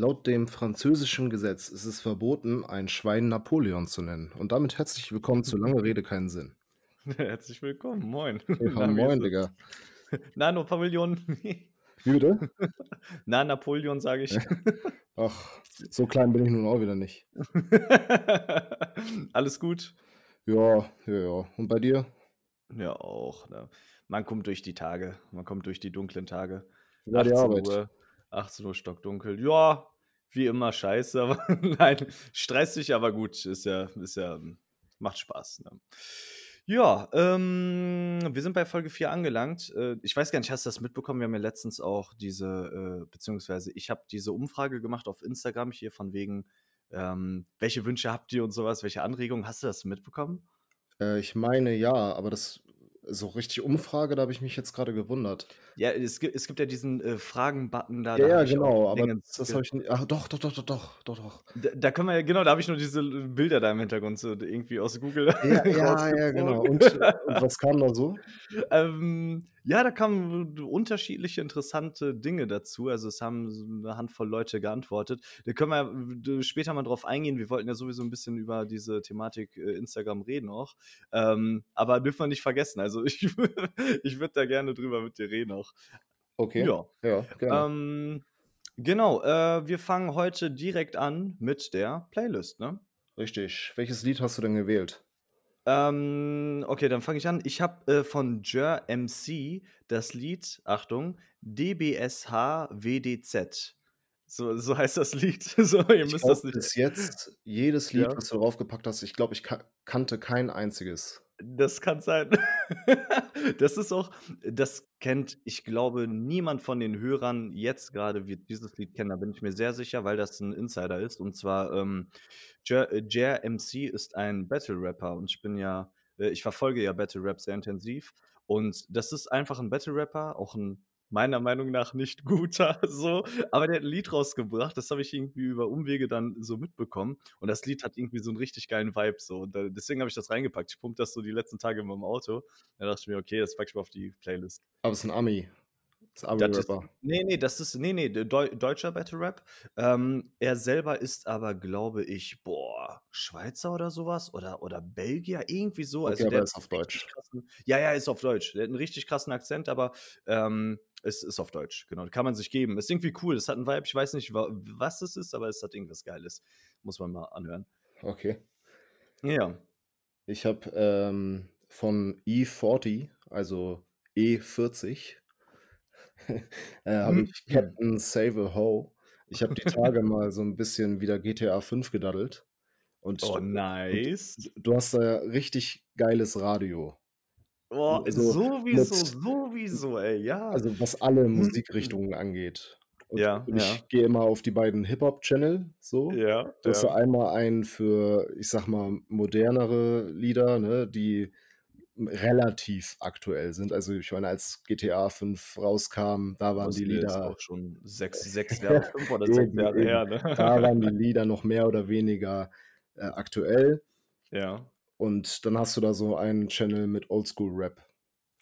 Laut dem französischen Gesetz ist es verboten, ein Schwein Napoleon zu nennen. Und damit herzlich willkommen zu Lange Rede keinen Sinn. Herzlich willkommen, moin. Ja, Na, moin? Digga. Na, Napoleon. Wie bitte? Na, Napoleon, sage ich. Ach, so klein bin ich nun auch wieder nicht. Alles gut? Ja, ja, ja. Und bei dir? Ja, auch. Ne? Man kommt durch die Tage. Man kommt durch die dunklen Tage. War die 18 Arbeit? Uhr, 18 Uhr stockdunkel. Ja, wie immer scheiße, aber nein, stressig, aber gut. Ist ja, ist ja, macht Spaß. Ne? Ja, ähm, wir sind bei Folge 4 angelangt. Äh, ich weiß gar nicht, hast du das mitbekommen? Wir haben ja letztens auch diese, äh, beziehungsweise ich habe diese Umfrage gemacht auf Instagram hier von wegen, ähm, welche Wünsche habt ihr und sowas, welche Anregungen. Hast du das mitbekommen? Äh, ich meine ja, aber das so richtig Umfrage, da habe ich mich jetzt gerade gewundert. Ja, es gibt, es gibt ja diesen äh, Fragen-Button da, Ja, da ja, genau, aber das ge- habe ich nicht. Ach, doch, doch, doch, doch, doch, doch, doch. Da, da können wir ja, genau, da habe ich nur diese Bilder da im Hintergrund so irgendwie aus Google Ja, ja, ja, genau. Und, und was kam da so? ähm, ja, da kamen unterschiedliche interessante Dinge dazu. Also es haben eine Handvoll Leute geantwortet. Da können wir äh, später mal drauf eingehen. Wir wollten ja sowieso ein bisschen über diese Thematik äh, Instagram reden auch. Ähm, aber dürfen wir nicht vergessen. Also ich, ich würde da gerne drüber mit dir reden auch. Okay. Ja. Ja, gerne. Ähm, genau, äh, wir fangen heute direkt an mit der Playlist, ne? Richtig. Welches Lied hast du denn gewählt? Ähm, okay, dann fange ich an. Ich habe äh, von Jer MC das Lied, Achtung, DBSH WDZ. So, so heißt das Lied. So, ihr Ich müsst glaube das nicht. bis jetzt jedes Lied, Ja. was du draufgepackt hast, ich glaube, ich ka kannte kein einziges. Das kann sein. Das ist auch, das kennt, ich glaube, niemand von den Hörern jetzt gerade wird dieses Lied kennen, da bin ich mir sehr sicher, weil das ein Insider ist. Und zwar, ähm, Jer, äh, MC ist ein Battle-Rapper und ich bin ja, äh, ich verfolge ja Battle-Rap sehr intensiv. Und das ist einfach ein Battle-Rapper, auch ein meiner Meinung nach nicht guter, so, aber der hat ein Lied rausgebracht, das habe ich irgendwie über Umwege dann so mitbekommen. Und das Lied hat irgendwie so einen richtig geilen Vibe, so. Und da, deswegen habe ich das reingepackt. Ich pumpe das so die letzten Tage in meinem Auto. Da dachte ich mir, okay, das packe ich mal auf die Playlist. Aber es ist ein Ami. Das ist ein Das ist, Ami-Rapper. nee, nee, das ist, nee, nee, Deu deutscher Battle Rap. Ähm, er selber ist aber, glaube ich, boah, Schweizer oder sowas oder, oder Belgier, irgendwie so. Okay, Also der er ist auf Deutsch. krassen, ja, ja, ist auf Deutsch. Der hat einen richtig krassen Akzent, aber ähm, es ist auf Deutsch, genau. Kann man sich geben. Ist irgendwie cool. Es hat einen Vibe. Ich weiß nicht, wa was es ist, aber es hat irgendwas Geiles. Muss man mal anhören. Okay. Ja. Ich habe ähm, von E40, also E40, äh, habe Hm. ich Captain Save a Ho. Ich habe die Tage mal so ein bisschen wieder GTA 5 gedaddelt. Und, Oh, nice. du hast da richtig geiles Radio. Oh, So sowieso, mit, sowieso, ey, ja. also was alle Hm. Musikrichtungen angeht. Und, Ja, ich ja. gehe immer auf die beiden Hip-Hop-Channel so. Ja, Du hast ja einmal einen für, ich sag mal, modernere Lieder, ne, die relativ aktuell sind. Also ich meine, als GTA 5 rauskam, da waren Das die ist Lieder, auch schon sechs, sechs Jahre, fünf oder sechs Jahre her, ne? da waren die Lieder noch mehr oder weniger äh, aktuell. Ja. Und dann hast du da so einen Channel mit Oldschool-Rap.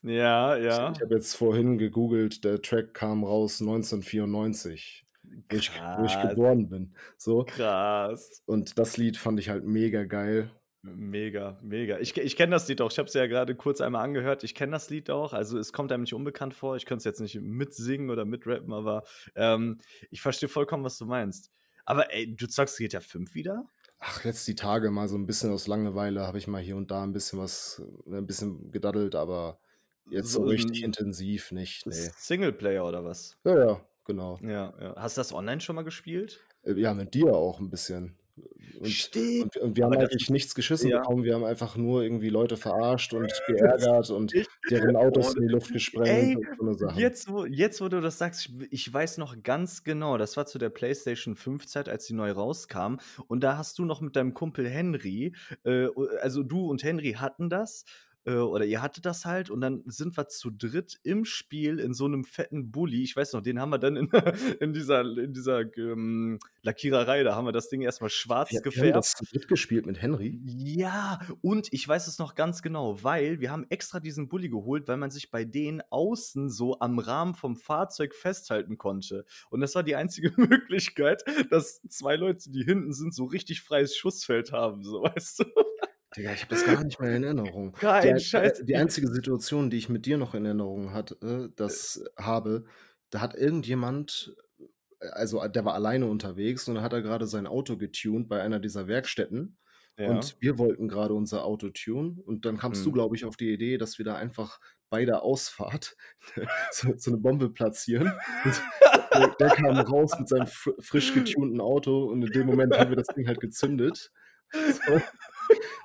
Ja, Ich, ich ja. habe jetzt vorhin gegoogelt, der Track kam raus 1994, wo ich, wo ich geboren bin. So. krass. Und das Lied fand ich halt mega geil. Mega, mega. Ich, ich kenne das Lied auch. Ich habe es ja gerade kurz einmal angehört. Ich kenne das Lied auch. Also es kommt einem nicht unbekannt vor. Ich könnte es jetzt nicht mitsingen oder mitrappen, aber ähm, ich verstehe vollkommen, was du meinst. Aber ey, du zockst GTA 5 wieder? Ach, jetzt die Tage mal so ein bisschen aus Langeweile habe ich mal hier und da ein bisschen was, äh, ein bisschen gedaddelt, aber jetzt so So richtig ein intensiv nicht, nee. Singleplayer oder was? Ja, ja, genau. Ja, ja. Hast du das online schon mal gespielt? Äh, Ja, mit dir auch ein bisschen. Und, Stimmt. und, und wir Aber haben das eigentlich nichts geschissen ja. bekommen, wir haben einfach nur irgendwie Leute verarscht und geärgert und deren Autos in die Luft gesprengt ey, und so jetzt wo, jetzt wo du das sagst, ich, ich weiß noch ganz genau, das war zu der PlayStation 5 Zeit, als die neu rauskam. Und da hast du noch mit deinem Kumpel Henry, äh, also du und Henry hatten das. Äh, oder ihr hattet das halt und dann sind wir zu dritt im Spiel in so einem fetten Bulli. Ich weiß noch, den haben wir dann in in dieser in dieser, ähm, Lackiererei, da haben wir das Ding erst mal schwarz Wir wir haben gefärbt. das zu dritt gespielt mit Henry? Ja, und ich weiß es noch ganz genau, weil wir haben extra diesen Bulli geholt, weil man sich bei denen außen so am Rahmen vom Fahrzeug festhalten konnte. Und das war die einzige Möglichkeit, dass 2 Leute, die hinten sind, so richtig freies Schussfeld haben, so, weißt du? Digga, ich habe das gar nicht mehr in Erinnerung. Die Kein ein Scheiß. äh, die einzige Situation, die ich mit dir noch in Erinnerung hatte das habe, da hat irgendjemand äh, also, der war alleine unterwegs und da hat er grade sein Auto getuned bei einer dieser Werkstätten Ja. und wir wollten grade unser Auto tunen und dann kamst du, Mhm. glaube ich, auf die Idee, dass wir da einfach bei der Ausfahrt so so 'ne Bombe platzieren und der der kam raus mit seinem fr frisch getunten Auto und in dem Moment haben wir das Ding halt gezündet. So.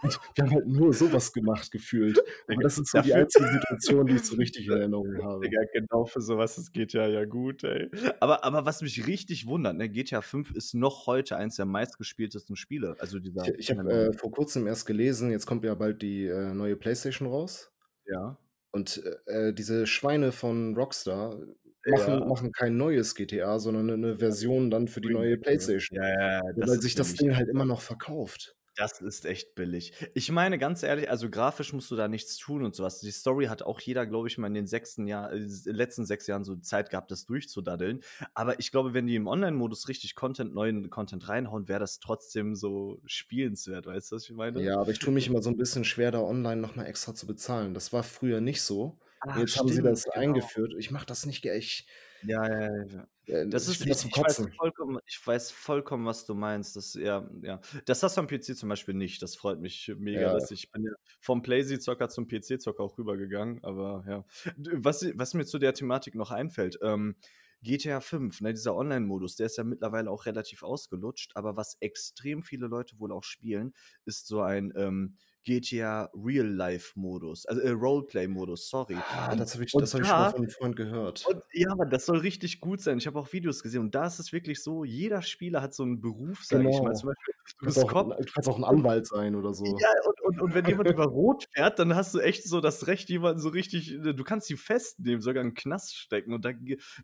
Und wir haben halt nur so was gemacht gefühlt. Digga, das ist so die einzige Situation, die ich so richtig in Erinnerung habe. Digga, genau für so was ist GTA ja gut, ey. Aber aber was mich richtig wundert, ne, GTA 5 ist noch heute eins der meistgespieltesten Spiele. Also dieser Ich ich habe, äh, vor Kurzem erst gelesen, jetzt kommt ja bald die, äh, neue PlayStation raus. Ja. Und, äh, äh, diese Schweine von Rockstar machen Ja. machen kein neues GTA, sondern 'ne 'ne Version dann für die neue PlayStation. Ja, ja, ja, Weil sich das Ding halt immer noch verkauft. Das ist echt billig. Ich meine, ganz ehrlich, also grafisch musst du da nichts tun und so was. Die Story hat auch jeder, glaube ich, mal in den sechsten Jahr äh, s letzten 6 Jahren so Zeit gehabt, das durchzudaddeln. Aber ich glaube, wenn die im Online-Modus richtig Content neuen Content reinhauen, wäre das trotzdem so spielenswert. Weißt du, was ich meine? Ja, aber ich tue mich immer so 'n bisschen schwer, da online noch mal extra zu bezahlen. Das war früher nicht so. Ah, Jetzt haben sie stimmt, das genau. eingeführt. Ich mache das nicht ich Ja, ja, ja, äh, Das ich ist finde das ich weiß vollkommen ich weiß vollkommen, was du meinst. Das ja, ja. Das hast du am PC zum Beispiel nicht. Das freut mich mega, Ja. dass ich bin ja vom Playsee-Zocker zum PC-Zocker auch rübergegangen, aber ja. Was was mir zu der Thematik noch einfällt, ähm, GTA 5, ne, dieser Online-Modus, der ist ja mittlerweile auch relativ ausgelutscht, aber was extrem viele Leute wohl auch spielen, ist so ein, ähm, GTA Real-Life-Modus, also, äh, Roleplay-Modus, sorry. Ah, das habe ich habe ich schon mal von 'nem Freund gehört. und ja, das soll richtig gut sein. Ich habe auch Videos gesehen und da ist es wirklich so, jeder Spieler hat so 'n Beruf, sage ich mal. Genau. Zum Beispiel, du kannst auch du kannst auch 'n und Anwalt sein oder so. ja, und und und wenn jemand über Rot fährt, dann hast du echt so das Recht, jemanden so richtig äh, du kannst die festnehmen, sogar in 'n Knast stecken und da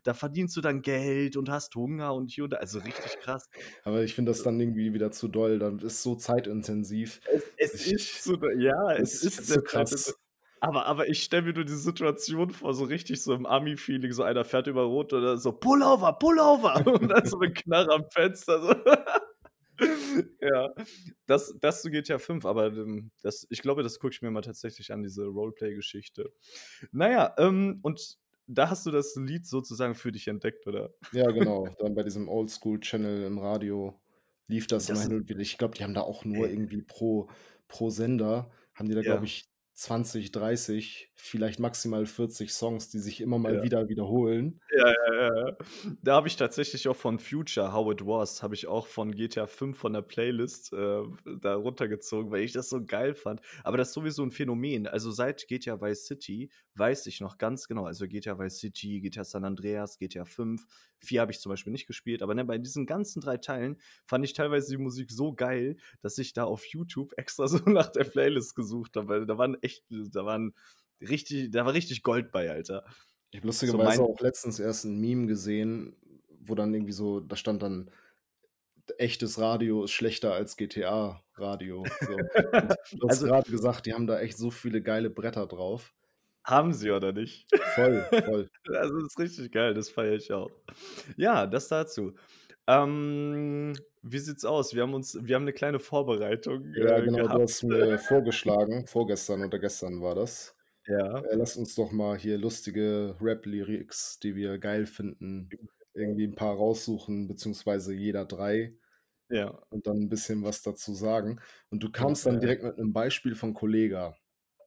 da verdienst du dann Geld und hast Hunger und hier und da. Also richtig krass. Aber ich finde das dann irgendwie wieder zu doll. Dann ist so zeitintensiv. Es es ist so ja, es ist ist so krass. zeitinten aber aber ich stelle mir nur die Situation vor, so richtig so im Ami-Feeling, so einer fährt über Rot oder so: „Pullover, Pullover!“ Und dann so 'ne Knarre am Fenster so. Ja, das das zu GTA 5, aber, ähm, das ich glaube, das gucke ich mir mal tatsächlich an, diese Roleplay-Geschichte. Na ja, ähm, und da hast du das Lied sozusagen für dich entdeckt, oder? Ja, genau. Dann bei diesem Oldschool-Channel im Radio lief das immer Das hin ist und wieder. Ich glaube, die haben da auch nur Ey. irgendwie pro pro Sender haben die da, glaube Ja. ich, 20, 30, vielleicht maximal 40 Songs, die sich immer mal Ja. wieder wiederholen. Ja, ja, ja. Da habe ich tatsächlich auch von Future, „How It Was“ habe ich auch von GTA 5 von der Playlist, äh, da runtergezogen, weil ich das so geil fand. Aber das ist sowieso 'n Phänomen. Also, seit GTA Vice City weiß ich noch ganz genau also, GTA Vice City, GTA San Andreas, GTA 5, 4 habe ich zum Beispiel nicht gespielt, aber, ne, bei diesen ganzen 3 Teilen fand ich teilweise die Musik so geil, dass ich da auf YouTube extra so nach der Playlist gesucht habe, weil da waren echt da waren richtig da war richtig Gold bei, Alter. Ich habe So lustigerweise mein auch letztens erst 'n Meme gesehen, wo dann irgendwie so da stand dann: „Echtes Radio ist schlechter als GTA-Radio“, so. Du hast Also grade gesagt, die haben da echt so viele geile Bretter drauf. Haben sie oder nicht? Voll, voll. Also, ist richtig geil, das feiere ich auch. Ja, das dazu. Ähm, wie sieht's aus? Wir haben uns wir haben 'ne kleine Vorbereitung, Ja, äh, genau, du gehabt. hast mir vorgeschlagen vorgestern oder gestern war das. Ja. Äh, lass uns doch mal hier lustige Rap-Lyrics, die wir geil finden, irgendwie 'n paar raussuchen, beziehungsweise jeder 3 Ja. und dann 'n bisschen was dazu sagen. Und du Ja, kamst dann ja. direkt mit 'nem Beispiel von Kollegah.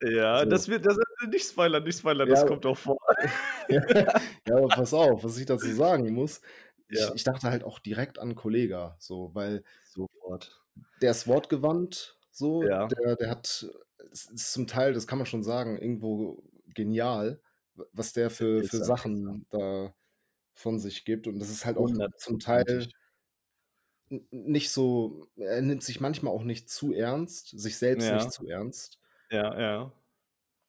Ja, das So. wird das nicht spoilern, nicht spoilern, Ja. das kommt auch vor. Ja, aber pass auf, was ich dazu sagen muss. Ich Ja. ich dachte halt auch direkt an Kollegah, so, weil Sofort. der ist wortgewandt so, Ja. der der hat es ist zum Teil, das kann man schon sagen, irgendwo genial, was der für für. Sachen da von sich gibt. Und das ist halt auch zum Teil nicht so er nimmt sich manchmal auch nicht zu ernst, sich selbst Ja. nicht zu ernst. Ja, ja.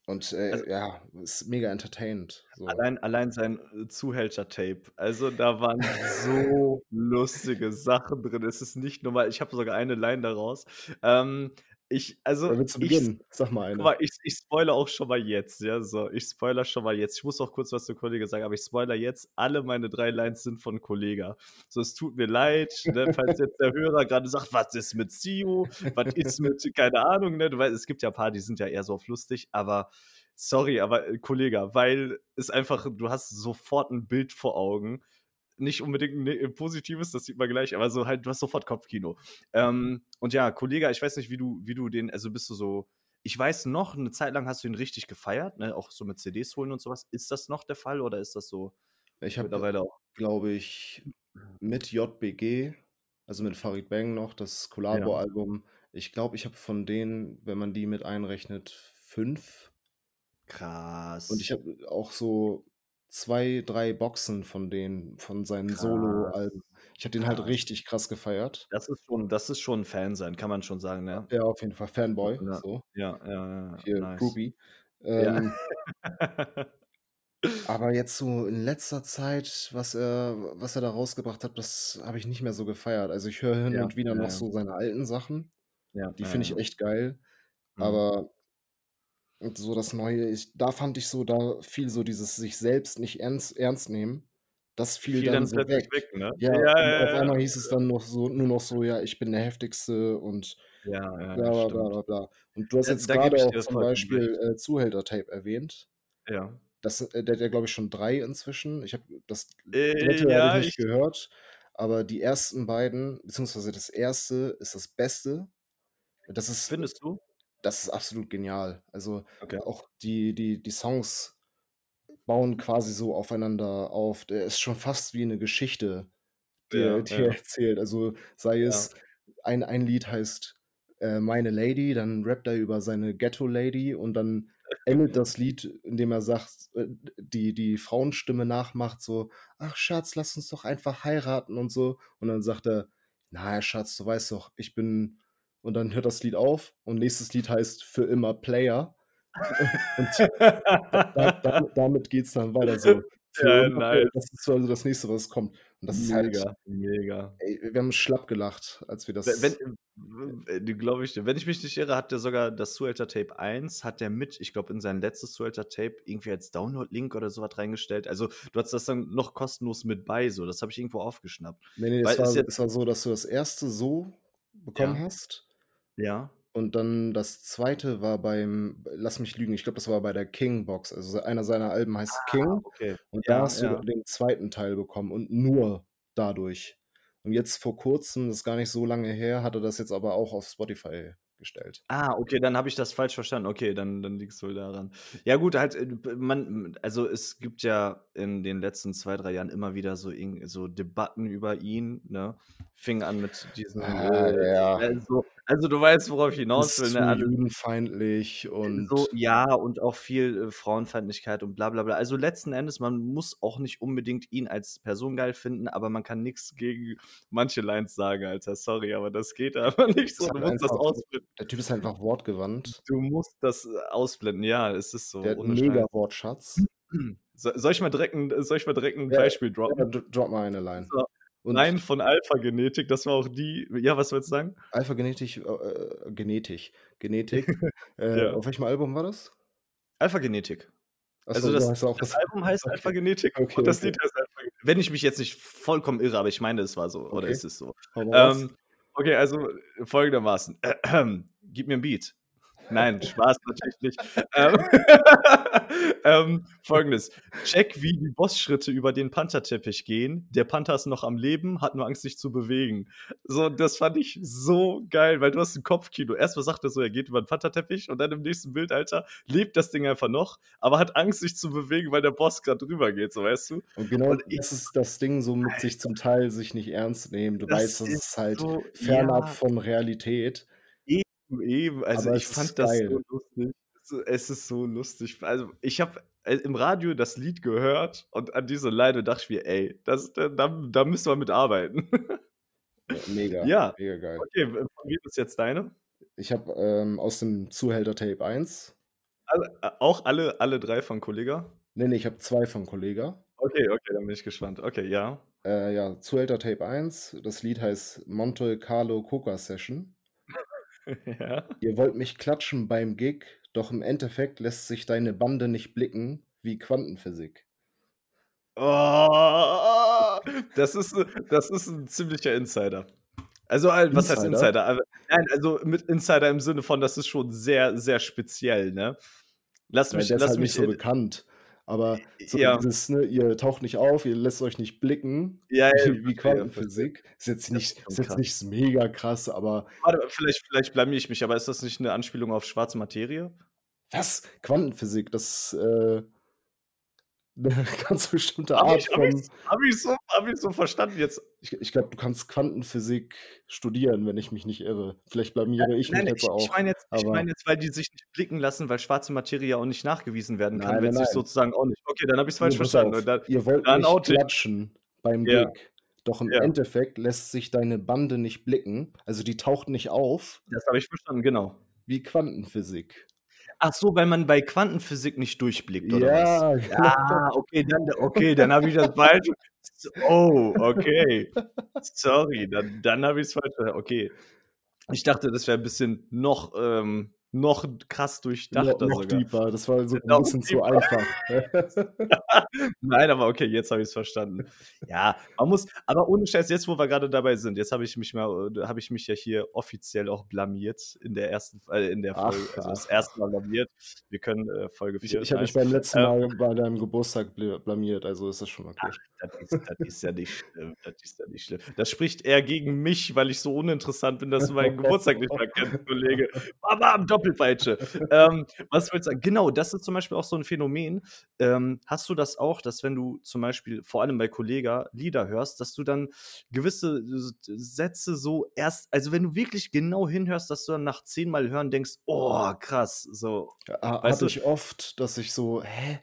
Und, Also äh, ja, ist mega entertainend, so. allein allein sein, äh, Zuhälter-Tape. Also, da waren so lustige Sachen drin. Es ist nicht normal. Ich habe sogar eine Line daraus. Ähm, ich also, willst du ich beginnen? Sag mal guck eine. mal, ich ich spoilere auch schon mal jetzt, ja, so. Ich spoilere schon mal jetzt. Ich muss auch kurz was zu Kollegah sagen, aber ich spoilere jetzt. Alle meine 3 Lines sind von Kollegah. So, es tut mir leid, ne, falls jetzt der Hörer grade sagt: „Was ist mit Sio? Was ist mit“ keine Ahnung, ne? Du weißt, es gibt ja paar, die sind ja eher so auf lustig, aber sorry, aber, äh, Kollegah, weil es einfach du hast sofort 'n Bild vor Augen. Nicht unbedingt 'n ne positives, das sieht man gleich, aber so halt, du hast sofort Kopfkino. Ähm, und ja, Kollegah, ich weiß nicht, wie du wie du den also, bist du so ich weiß noch, 'ne Zeit lang hast du ihn richtig gefeiert, ne, auch so mit CDs holen und so was. Ist das noch der Fall oder ist das so Ich habe, mittlerweile auch glaube ich, mit JBG, also, mit Farid Bang noch das Ja. Collabo-Album ich glaube, ich habe von denen, wenn man die mit einrechnet, 5. Und ich Krass. habe auch so 2, 3 Boxen von denen, von seinen. Soloalben. Ich habe den halt richtig krass gefeiert. Das ist schon das ist schon Fan sein, kann man schon sagen, ne? Ja, auf jeden Fall Fanboy, Ja, so. ja, ja, ja, ja, Hier nice. Groupie. Ja. Ähm aber jetzt so in letzter Zeit, was er was er da rausgebracht hat, das habe ich nicht mehr so gefeiert. Also, ich höre hin Ja, und wieder ja, noch ja. so seine alten Sachen. Ja, Die ja, finde ich ja. echt geil, Mhm. aber so das Neue ich da fand ich so da fiel so dieses sich selbst nicht ernst ernst nehmen, das fiel Fiel dann dann so weg. weg, ne? Ja, Ja, und ja, auf einmal hieß es dann noch so nur noch so: „Ja, ich bin der Heftigste“ und Ja, ja, bla bla bla bla. Und du hast jetzt ich auch zum. Beispiel, äh, Zuhälter-Tape erwähnt. Ja. Das äh, der hat ja, glaube ich, schon 3 inzwischen. Ich habe das Äh, 3. habe ich ja, nicht ich gehört, aber die ersten beiden beziehungsweise das 1. ist das Beste. Das ist Findest du? Das ist absolut genial. Also, Okay. auch die die die Songs bauen quasi so aufeinander auf. Der ist schon fast wie 'ne Geschichte, die er Ja, die er ja. erzählt. Also, sei Ja. es ein ein Lied heißt, äh, „Meine Lady“, dann rappt er über seine Ghetto-Lady und dann endet das Lied, indem er sagt äh, die die Frauenstimme nachmacht so: „Ach Schatz, lass uns doch einfach heiraten“ und so. Und dann sagt er: „Na, Schatz, du weißt doch, ich bin“ und dann hört das Lied auf und nächstes Lied heißt „Für immer Player“. Und da da damit damit geht's dann weiter so. „Für Ja, immer Player“, nice. das ist so also das Nächste, was kommt. Und das ist halt Mega, mega. ey, wir haben schlapp gelacht, als wir wenn das w w du glaube ich. Wenn ich mich nicht irre, hat der sogar das Zuhälter-Tape 1 hat der mit ich glaube, in sein letztes Zuhälter-Tape irgendwie als Download-Link oder so was reingestellt. Also, du hattest das dann noch kostenlos mit bei so. Das habe ich irgendwo aufgeschnappt. Ne, ne, Weil es war jetzt es war so, dass du das 1. so bekommen Ja. hast Ja. und dann das 2. war beim lass mich lügen, ich glaube, das war bei der King-Box. Also, einer seiner Alben heißt Ah, „King“ okay. und da Ja, hast du ja. den 2. Teil bekommen und nur dadurch. Und jetzt vor Kurzem, das ist gar nicht so lange her, hat er das jetzt aber auch auf Spotify gestellt. Ah, okay, dann habe ich das falsch verstanden. Okay, dann dann liegt's wohl daran. Ja gut, halt, äh, man also, es gibt ja in den letzten 2, 3 Jahren immer wieder so so Debatten über ihn, ne? Fing an mit diesen, Ah, äh ja. also also, du weißt, worauf ich hinaus will, ne? Alles judenfeindlich und so ja, und auch viel, äh, Frauenfeindlichkeit und bla bla bla. Also, letzten Endes, man muss auch nicht unbedingt ihn als Person geil finden, aber man kann nix gegen manche Lines sagen, Alter. Sorry, aber das geht einfach nicht so. Du halt musst das einfach ausblenden. der Typ ist einfach wortgewandt. Du musst das, äh, ausblenden. Ja, es ist so, Der Scheiß. Mega-Wortschatz. So soll ich mal direkt 'n soll ich mal direkt 'n Ja, Beispiel ja, droppen? d drop mal eine Line. So, Und Line von Alpha Genetik, das war auch die ja, was wolltest du sagen? Alpha Genetik, äh, äh, Genetik Genetik. Äh, Ja. auf welchem Album war das? Alpha Genetik. Ach Also, so, das das das Album heißt okay. Alpha Genetik Okay, und das okay. Lied heißt Alpha Genetik. Wenn ich mich jetzt nicht vollkommen irre, aber ich meine, es war so oder Okay. es ist so. Ähm, okay, also, folgendermaßen. Gib mir 'n Beat. Nein, Spaß natürlich nicht. Ähm, ähm, Folgendes: Check, wie die Bossschritte über den Pantherteppich gehen. Der Panther ist noch am Leben, hat nur Angst, sich zu bewegen. So, das fand ich so geil, weil du hast 'n Kopfkino. Erst mal sagt er so, er geht über 'n Pantherteppich und dann im nächsten Bild, Alter, lebt das Ding einfach noch, aber hat Angst, sich zu bewegen, weil der Boss grad drüber geht, so, weißt du? Und genau Und das ist das Ding so mit sich Alter. zum Teil sich nicht ernst nehmen. Du Das weißt, das ist ist halt so fernab ja. von Realität. Eben. Also, Aber ich fand das so lustig. Es ist so lustig. Also, ich habe, äh, im Radio das Lied gehört und an diese Line dachte ich mir: „Ey, das da da müssen wir mit arbeiten.“ Ja, mega, Ja, mega geil. okay, w von wem ist jetzt deine? Ich habe, ähm, aus dem Zuhälter Tape 1 Alle a auch alle alle 3 von Kollegah? Ne, ne, ich habe 2 von Kollegah. Okay, okay, dann bin ich gespannt. Okay, ja. Äh, ja, Zuhälter Tape 1. Das Lied heißt „Monte Carlo Coca Session“. Ja. Ihr wollt mich klatschen beim Gig, doch im Endeffekt lässt sich deine Bande nicht blicken wie Quantenphysik. Oh, das ist das ist 'n ziemlicher Insider. Also, al was heißt Insider? Insider? Aber nein, also, mit Insider im Sinne von, das ist schon sehr, sehr speziell, ne? Lass Ja, mich ist lass halt nicht mich, so äh bekannt. Aber so ja. dieses, ne: „Ihr taucht nicht auf, ihr lässt euch nicht blicken Ja, ja, wie. Quantenphysik.“ Ist jetzt nicht ist jetzt nicht mega krass, aber Warte vielleicht vielleicht blamiere ich mich, aber ist das nicht 'ne Anspielung auf schwarze Materie? Was? Quantenphysik, das, äh ganz bestimmte Art ich habe von habe ich so habe ich so verstanden jetzt. Ich ich glaube, du kannst Quantenphysik studieren, wenn ich mich nicht irre. Vielleicht Ja, blamiere ich mich nein, jetzt ich ich auch, meine jetzt ich aber meine jetzt, weil die sich nicht blicken lassen, weil schwarze Materie ja auch nicht nachgewiesen werden kann, Nein, wird nein, sozusagen auch nicht okay, dann habe ich's Ne, falsch verstanden und dann Ihr wollt dann mich ich klatschen beim Ja. Gig, doch im Ja. Endeffekt lässt sich deine Bande nicht blicken. Also, die taucht nicht auf Das habe ich verstanden, genau. wie Quantenphysik. Ach so, weil man bei Quantenphysik nicht durchblickt oder was? Ja, genau. Ah, okay, dann okay, dann habe ich das falsch oh, okay. Sorry, dann dann habe ich's falsch ver okay. Ich dachte, das wäre 'n bisschen noch, ähm noch krass durchdachter noch sogar. deeper, das war so 'n Noch bisschen zu deeper. einfach. Nein, aber okay, jetzt habe ich's verstanden. Ja, man muss aber ohne Scheiß, jetzt, wo wir grade dabei sind, jetzt habe ich mich mal äh, habe ich mich ja hier offiziell auch blamiert in der ersten äh, in der Ach, Folge also, das ach. 1. Mal blamiert. Wir können, äh, Folge Ich 4 ich ist habe mich beim letzten Ähm Mal bei deinem Geburtstag bl blamiert, also ist das schon okay. Ach, das ist das ist ja nicht schlimm, das ist ja nicht schlimm. Das spricht eher gegen mich, weil ich so uninteressant bin, dass du meinen Geburtstag nicht mal kennst, Kollege. Bam bam, Doppelpeitsche. Ähm, was wollte ich sagen? Genau, das ist zum Beispiel auch so 'n Phänomen. Ähm, hast du das auch, dass wenn du zum Beispiel vor allem bei Kollegah Lieder hörst, dass du dann gewisse Sätze so erst also, wenn du wirklich genau hinhörst, dass du dann nach 10 Mal hören denkst: „Oh, krass“, so, weißt hatte du? ich oft, dass ich so: „Hä?“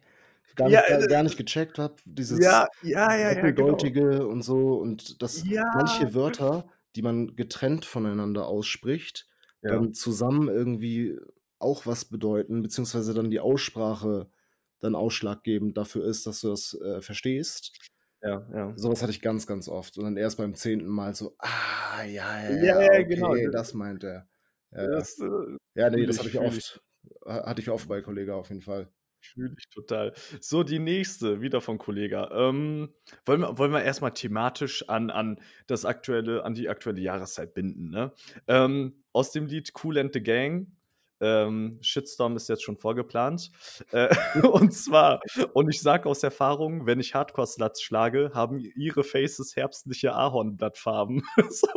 Gar Ja, nicht gar äh, gar nicht gecheckt habe, dieses ja, ja, ja, ja, genau. Und so und dass Ja. manche Wörter, die man getrennt voneinander ausspricht, Ja. dann zusammen irgendwie auch was bedeuten, beziehungsweise dann die Aussprache dann ausschlaggebend dafür ist, dass du das, äh, verstehst. Ja, ja. So was hatte ich ganz, ganz oft und dann erst beim 10. Mal so: „Ah, ja, ja, Ja, ja, genau. okay, D das meint er.“ Ja. Das, äh, Ja, ne, fühle das ich, habe ich oft. Ha hatte ich oft bei Kollegah auf jeden Fall. Fühle ich total. So, die nächste, wieder von Kollegah. Ähm, wollen wir wollen wir erst mal thematisch an an das aktuelle an die aktuelle Jahreszeit binden, ne? Ähm, aus dem Lied „Kool and the Gang“, ähm, Shitstorm ist jetzt schon vorgeplant. Äh, und zwar und ich sage aus Erfahrung, wenn ich Hardcore-Sluts schlage, haben ihre Faces herbstliche Ahornblattfarben. So,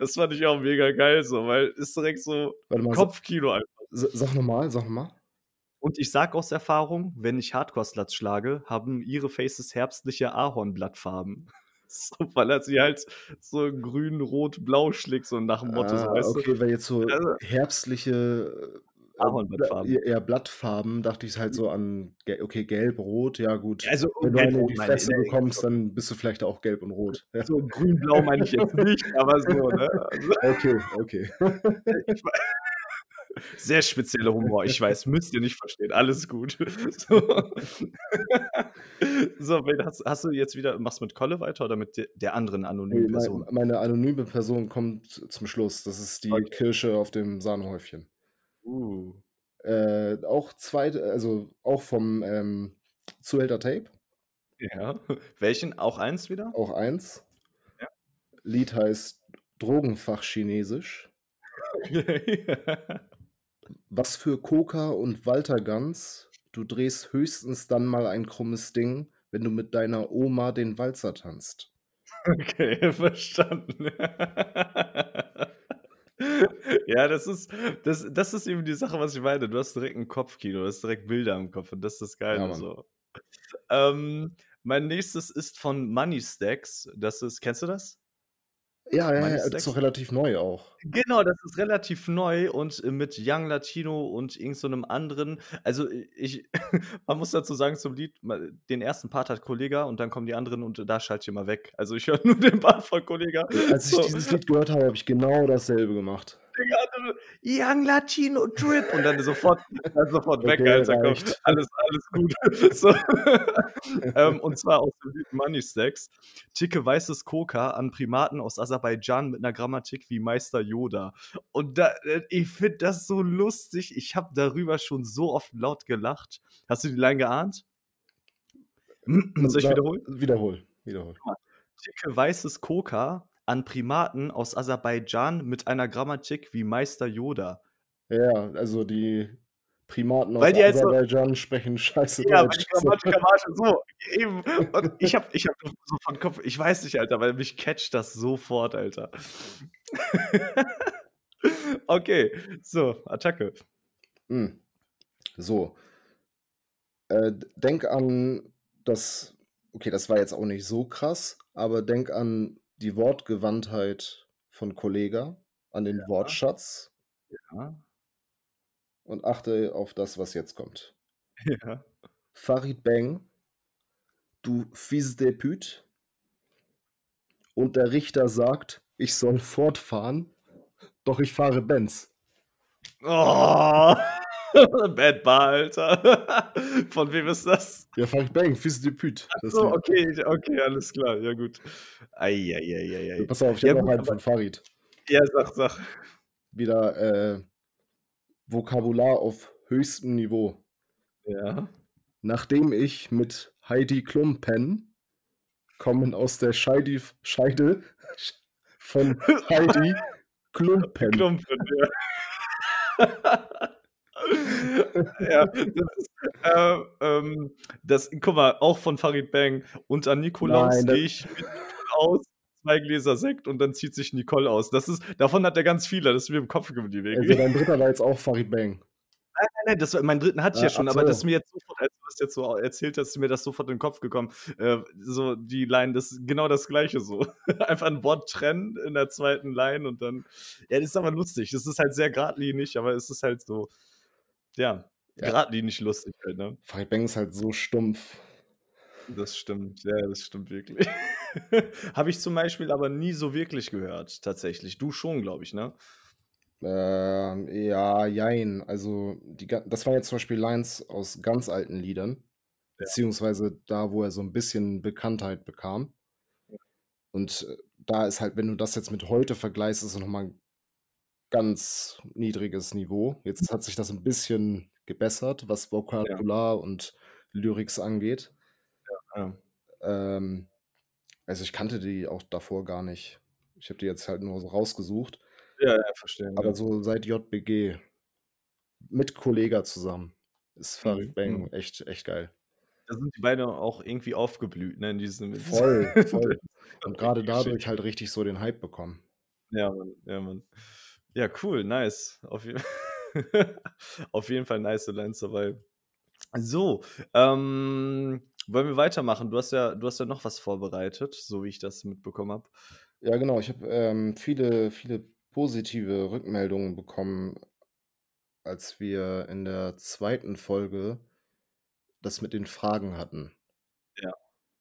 das fand ich auch mega geil so, weil ist direkt so Kopfkino einfach. sa sag noch mal, sag noch mal. Und ich sage aus Erfahrung, wenn ich Hardcore-Sluts schlage, haben ihre Faces herbstliche Ahornblattfarben. So, weil er sie halt so grün, rot, blau schlägt, so nach dem Motto, so, Ah, weißt du? okay, weil jetzt so Also herbstliche, äh, äh, Bla Ahornblattfarben. eher Blattfarben, dachte ich halt so an okay, gelb, rot, ja gut. Also, Wenn du eine in die Fresse ne? bekommst, dann bist du vielleicht auch gelb und rot. Ja. So grün-blau meine ich jetzt nicht, aber so, ne? Also Okay, okay. Ich sehr spezieller Humor, ich weiß, müsst ihr nicht verstehen, alles gut. So. So, hast hast du jetzt wieder machst du mit Kolle weiter oder mit de der anderen anonymen Person? meine anonyme Person kommt zum Schluss. Das ist die Okay. Kirsche auf dem Sahnehäufchen. Uh. Äh, auch zweit also, auch vom, ähm, Zuhälter Tape. Ja. Welchen? Auch 1 wieder? Auch 1. Ja. Lied heißt „Drogenfachchinesisch“. Was für Coca und Walter Gans, du drehst höchstens dann mal ein krummes Ding, wenn du mit deiner Oma den Walzer tanzt. Okay, verstanden. Ja, das ist das das ist eben die Sache, was ich meine. Du hast direkt 'n Kopfkino, du hast direkt Bilder im Kopf und das ist das Ja, Geile Mann. so. Ähm, mein nächstes ist von Money Stacks. Das ist kennst du das? Ja, ja, ja, das ist doch relativ neu auch. Genau, das ist relativ neu und, äh, mit Young Latino und irgend so 'nem anderen also, i ich man muss dazu sagen zum Lied, den 1. Part hat Kollegah und dann kommen die anderen und da schalte ich immer weg. Also, ich höre nur den Part von Kollegah. Äh, als ich So. dieses Lied gehört habe, habe ich genau dasselbe gemacht. Young Latino Trip und dann sofort dann sofort weg, Okay, Alter, komm, alles alles gut. So. Ähm, und zwar aus den Lied Money Stacks. Ticke weißes Coca an Primaten aus Aserbaidschan mit 'ner Grammatik wie Meister Yoda. Und da äh, ich finde das so lustig. Ich habe darüber schon so oft laut gelacht. Hast du die Line geahnt? Soll ich wiederholen? Wiederhol, wiederhol. Ticke weißes Coca an Primaten aus Aserbaidschan mit einer Grammatik wie Meister Yoda. Ja, also die Primaten aus Weil die halt so Aserbaidschan sprechen scheiße Ja, weil Deutsch. die Grammatik am Arsch ist. So, eben. Und ich habe ich habe so von Kopf ich weiß nicht, Alter, weil mich catcht das sofort, Alter. Okay, so, Attacke. Hm. So. Äh, denk an das okay, das war jetzt auch nicht so krass, aber denk an die Wortgewandtheit von Kollega, an den Ja. Wortschatz Ja. und achte auf das, was jetzt kommt. Ja. Farid Bang, du fils de pute. Und der Richter sagt, ich soll fortfahren, doch ich fahre Benz. Oh, Bad Bar, Alter. Von wem ist das? Ja, Farid Bang, fils de pute. Ach Das so, Lied. okay, okay, alles klar. Ja, gut. Ei, ei, ei, ei, Ja, ei. pass auf, ich Ja, habe noch einen von Farid. Ja, sag, sag. Wieder äh, Vokabular auf höchstem Niveau. Ja. Nachdem ich mit Heidi Klum penne, kommen aus der Scheidi Scheide von Heidi Klumpen. Klumpen, ja. Ja, das ist, äh, ähm, das guck mal, auch von Farid Bang. Und an Nikolaus gehe ich mit aus, 2 Gläser Sekt und dann zieht sich Nicole aus. Das ist davon hat er ganz viele, das ist mir im Kopf geblieben Also dein dritter war jetzt auch Farid Bang. Nein, nein, nein, das meinen dritten hatte ich Ah, ja schon, ach aber das ist mir jetzt sofort, als du das jetzt so erzählt hast, ist mir das sofort in den Kopf gekommen. Äh, so die Line, das ist genau das Gleiche so. Einfach ein Wort trennen in der zweiten Line und dann ja, das ist aber lustig. Das ist halt sehr geradlinig, aber es ist halt so, ja, Ja. geradlinig lustig halt, ne? Farid Bang ist halt so stumpf. Das stimmt, ja, das stimmt wirklich. Habe ich zum Beispiel aber nie so wirklich gehört, tatsächlich. Du schon, glaube ich, ne? Ähm, ja, jein. Also, die, das waren jetzt zum Beispiel Lines aus ganz alten Liedern, Ja. beziehungsweise da, wo er so ein bisschen Bekanntheit bekam. Und äh, da ist halt, wenn du das jetzt mit heute vergleichst, ist es nochmal ein ganz niedriges Niveau. Jetzt hat sich das ein bisschen gebessert, was Ja, Vokabular und Lyrics angeht. ja. Ähm, also ich kannte die auch davor gar nicht. Ich habe die jetzt halt nur so rausgesucht. Ja, ja, verstehe, Aber ja. so seit JBG mit Kollega zusammen ist Farid Mhm, Bang mhm. echt, echt geil. Da sind die beiden auch irgendwie aufgeblüht, ne, in diesem Voll, voll. Und gerade dadurch halt richtig so den Hype bekommen. Ja, Mann, ja, Mann. Ja, cool, nice. Auf je auf jeden Fall nice Lines dabei. So, ähm, wollen wir weitermachen? Du hast ja du hast ja noch was vorbereitet, so wie ich das mitbekommen habe. Ja, genau. Ich habe ähm, viele, viele positive Rückmeldungen bekommen, als wir in der zweiten Folge das mit den Fragen hatten. Ja.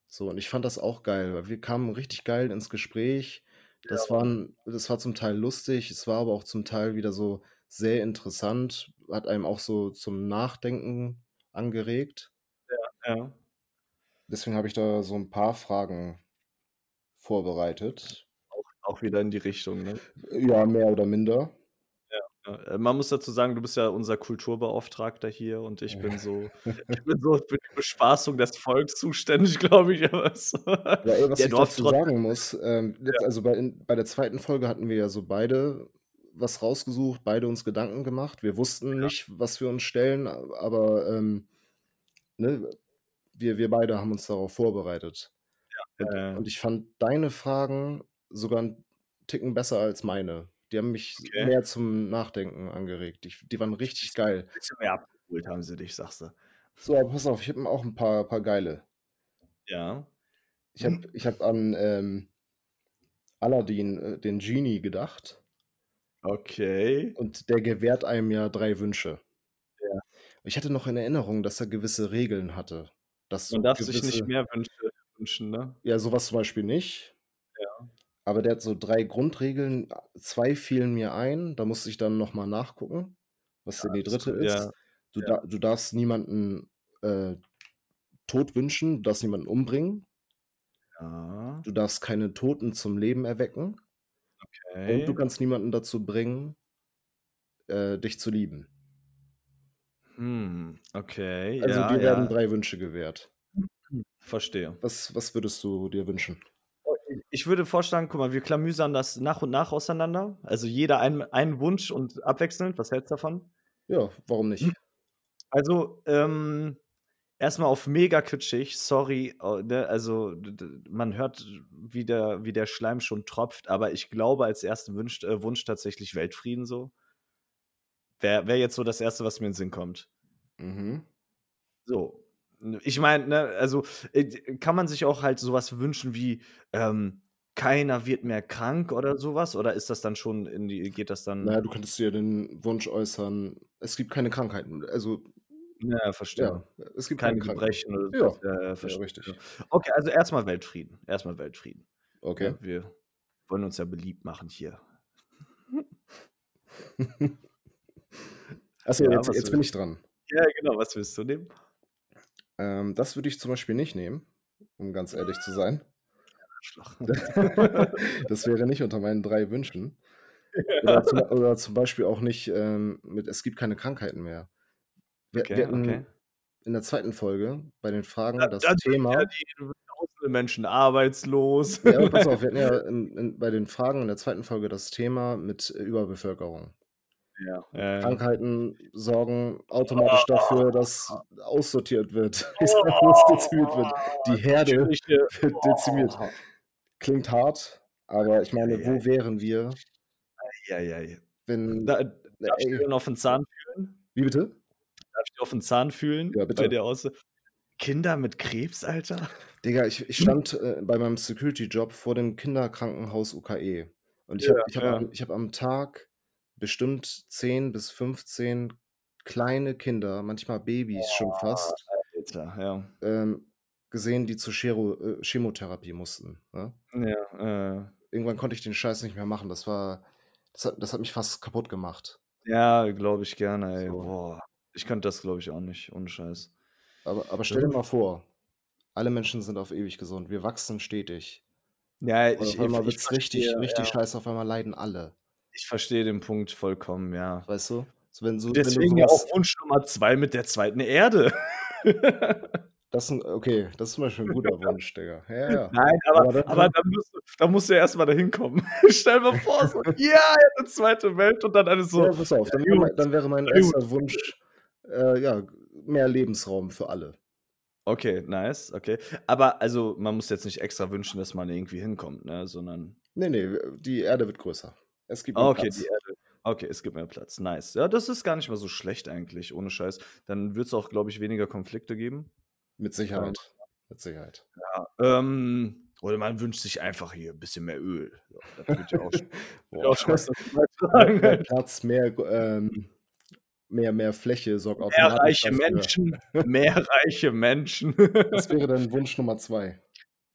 So, und ich fand das auch geil, weil wir kamen richtig geil ins Gespräch. Ja, Das Mann. waren, das war zum Teil lustig, es war aber auch zum Teil wieder so sehr interessant, hat einem auch so zum Nachdenken angeregt. Ja, ja. Deswegen habe ich da so ein paar Fragen vorbereitet. Auch auch wieder in die Richtung, ne? Ja, mehr oder minder. Ja, äh, man muss dazu sagen, du bist ja unser Kulturbeauftragter hier und ich bin so ich bin so für die Bespaßung des Volks zuständig, glaube ich, Ja, was Ja, ich dazu sagen muss, ähm, jetzt, Ja. also bei, bei der zweiten Folge hatten wir ja so beide was rausgesucht, beide uns Gedanken gemacht. Wir wussten Ja. nicht, was wir uns stellen, aber ähm, ne, wir, wir beide haben uns darauf vorbereitet. Und, Äh. und ich fand deine Fragen sogar einen Ticken besser als meine. Die haben mich Okay. mehr zum Nachdenken angeregt. Ich, die waren richtig geil. Bisschen mehr abgeholt haben sie dich, sagst du. So, aber pass auf, ich habe auch ein paar, paar geile. Ja. Ich habe ich hab an ähm, Aladdin, äh, den Genie, gedacht. Okay. Und der gewährt einem ja drei Wünsche. Ja. Ich hatte noch in Erinnerung, dass er gewisse Regeln hatte. Dass Man so darf sich nicht gewisse, mehr Wünsche wünschen, ne? ja, sowas zum Beispiel nicht. Aber der hat so 3 Grundregeln. 2 fielen mir ein, da musste ich dann noch mal nachgucken, was Ja, denn die 3. gut, ja. ist. Du Ja. da du darfst niemanden, äh, Tod wünschen, du darfst niemanden umbringen. Ja. Du darfst keine Toten zum Leben erwecken. Und du Okay. kannst niemanden dazu bringen, äh, dich zu lieben. Hm, okay, Also, ja, dir werden. 3 Wünsche gewährt. Verstehe. Was was würdest du dir wünschen? Ich würde vorschlagen, guck mal, wir klamüsern das nach und nach auseinander. Also, jeder einen einen Wunsch und abwechselnd. Was hältst du davon? Ja, warum nicht? Also, ähm, erst mal auf mega kitschig, sorry, ne, also, man hört, wie der wie der Schleim schon tropft, aber ich glaube als 1. Wünsch äh, Wunsch tatsächlich Weltfrieden so. Wäre wäre jetzt so das 1., was mir in den Sinn kommt. Mhm. So. Ich meine, ne, also, äh, kann man sich auch halt so was wünschen wie, ähm, keiner wird mehr krank oder so was? Oder ist das dann schon in die geht das dann ja, du könntest dir den Wunsch äußern: „Es gibt keine Krankheiten.“ Also Ja, verstehe. ja, es gibt Keine keine. Gebrechen oder so Ja, was. Ja, ja, ja, verstehe. richtig. Okay, also erst mal Weltfrieden. Erst mal Weltfrieden. Okay. Ne, wir wollen uns ja beliebt machen hier. Ach so, Ja, jetzt jetzt bin ich dran. Ja, genau, was willst du nehmen? Ähm, das würde ich zum Beispiel nicht nehmen, um ganz ehrlich zu sein. Das wäre nicht unter meinen 3 Wünschen. Oder zum oder zum Beispiel auch nicht, ähm, mit „Es gibt keine Krankheiten mehr.“ Wir Okay, wir hatten okay. in der 2. Folge bei den Fragen Da das da sind ja Thema die tausende Menschen arbeitslos. Ja, pass auf, wir hatten ja in in bei den Fragen in der 2. Folge das Thema mit Überbevölkerung. Ja, ja, ja. Krankheiten sorgen automatisch dafür, dass aussortiert wird. Ich dass dezimiert wird. Die Herde wird dezimiert. Klingt hart, aber ich meine, Ei, ei. wo wären wir, ei. wenn Da darf ich dir auf 'n Zahn fühlen? Wie bitte? Darf ich dir auf 'n Zahn fühlen Ja, bei bitte. der Aussa Kinder mit Krebs, Alter? Digga, ich ich stand, äh, bei meinem Security-Job vor dem Kinderkrankenhaus UKE. Und ich Ja, habe ja. am ich habe am Tag bestimmt 10 bis 15 kleine Kinder, manchmal Babys schon fast Alter, ja. ähm, gesehen, die zur Chero äh, Chemotherapie mussten, ne? Ja, äh. Irgendwann konnte ich den Scheiß nicht mehr machen. Das war das hat das hat mich fast kaputt gemacht. Ja, glaube ich gerne, ey. So. Boah, ich könnte das, glaube ich, auch nicht, ohne Scheiß. Aber aber stell dir mal vor, alle Menschen sind auf ewig gesund. Wir wachsen stetig. Ja, ich auf einmal ich wird's richtig verstehe, richtig ja. scheiße, auf einmal leiden alle. Ich verstehe den Punkt vollkommen, ja. Weißt du? So wenn so wenn du Deswegen so ja auch Wunsch Nummer 2 mit der zweiten Erde. Das 'n okay, das ist zum Beispiel 'n guter Wunsch, Digga. Ja, ja. Nein, Aber aber dann aber dann musst du da musst du ja erst mal dahin kommen. Stell dir mal vor, so: „Ja, jetzt 'ne 2. Welt“ und dann alles so: Ja, pass auf, „Ja dann wäre mein gut, dann wäre mein ja gut.“ 1. Wunsch, äh, ja, mehr Lebensraum für alle. Okay, nice, okay. Aber also, man muss jetzt nicht extra wünschen, dass man irgendwie hinkommt, ne, sondern Ne, ne, w die Erde wird größer. Es gibt mehr okay, die Platz. Erde okay, es gibt mehr Platz. Nice. Ja, das ist gar nicht mal so schlecht eigentlich, ohne Scheiß. Dann wird's auch, glaube ich, weniger Konflikte geben. Mit Sicherheit. Mit Sicherheit. ja, ähm, oder man wünscht sich einfach hier 'n bisschen mehr Öl. So, das würde ja auch schon auch dazu Mehr mehr. Platz, mehr ähm, mehr mehr Fläche sorgt Mehr automatisch reiche dafür. Menschen, mehr reiche Menschen. Was wäre dein Wunsch Nummer 2?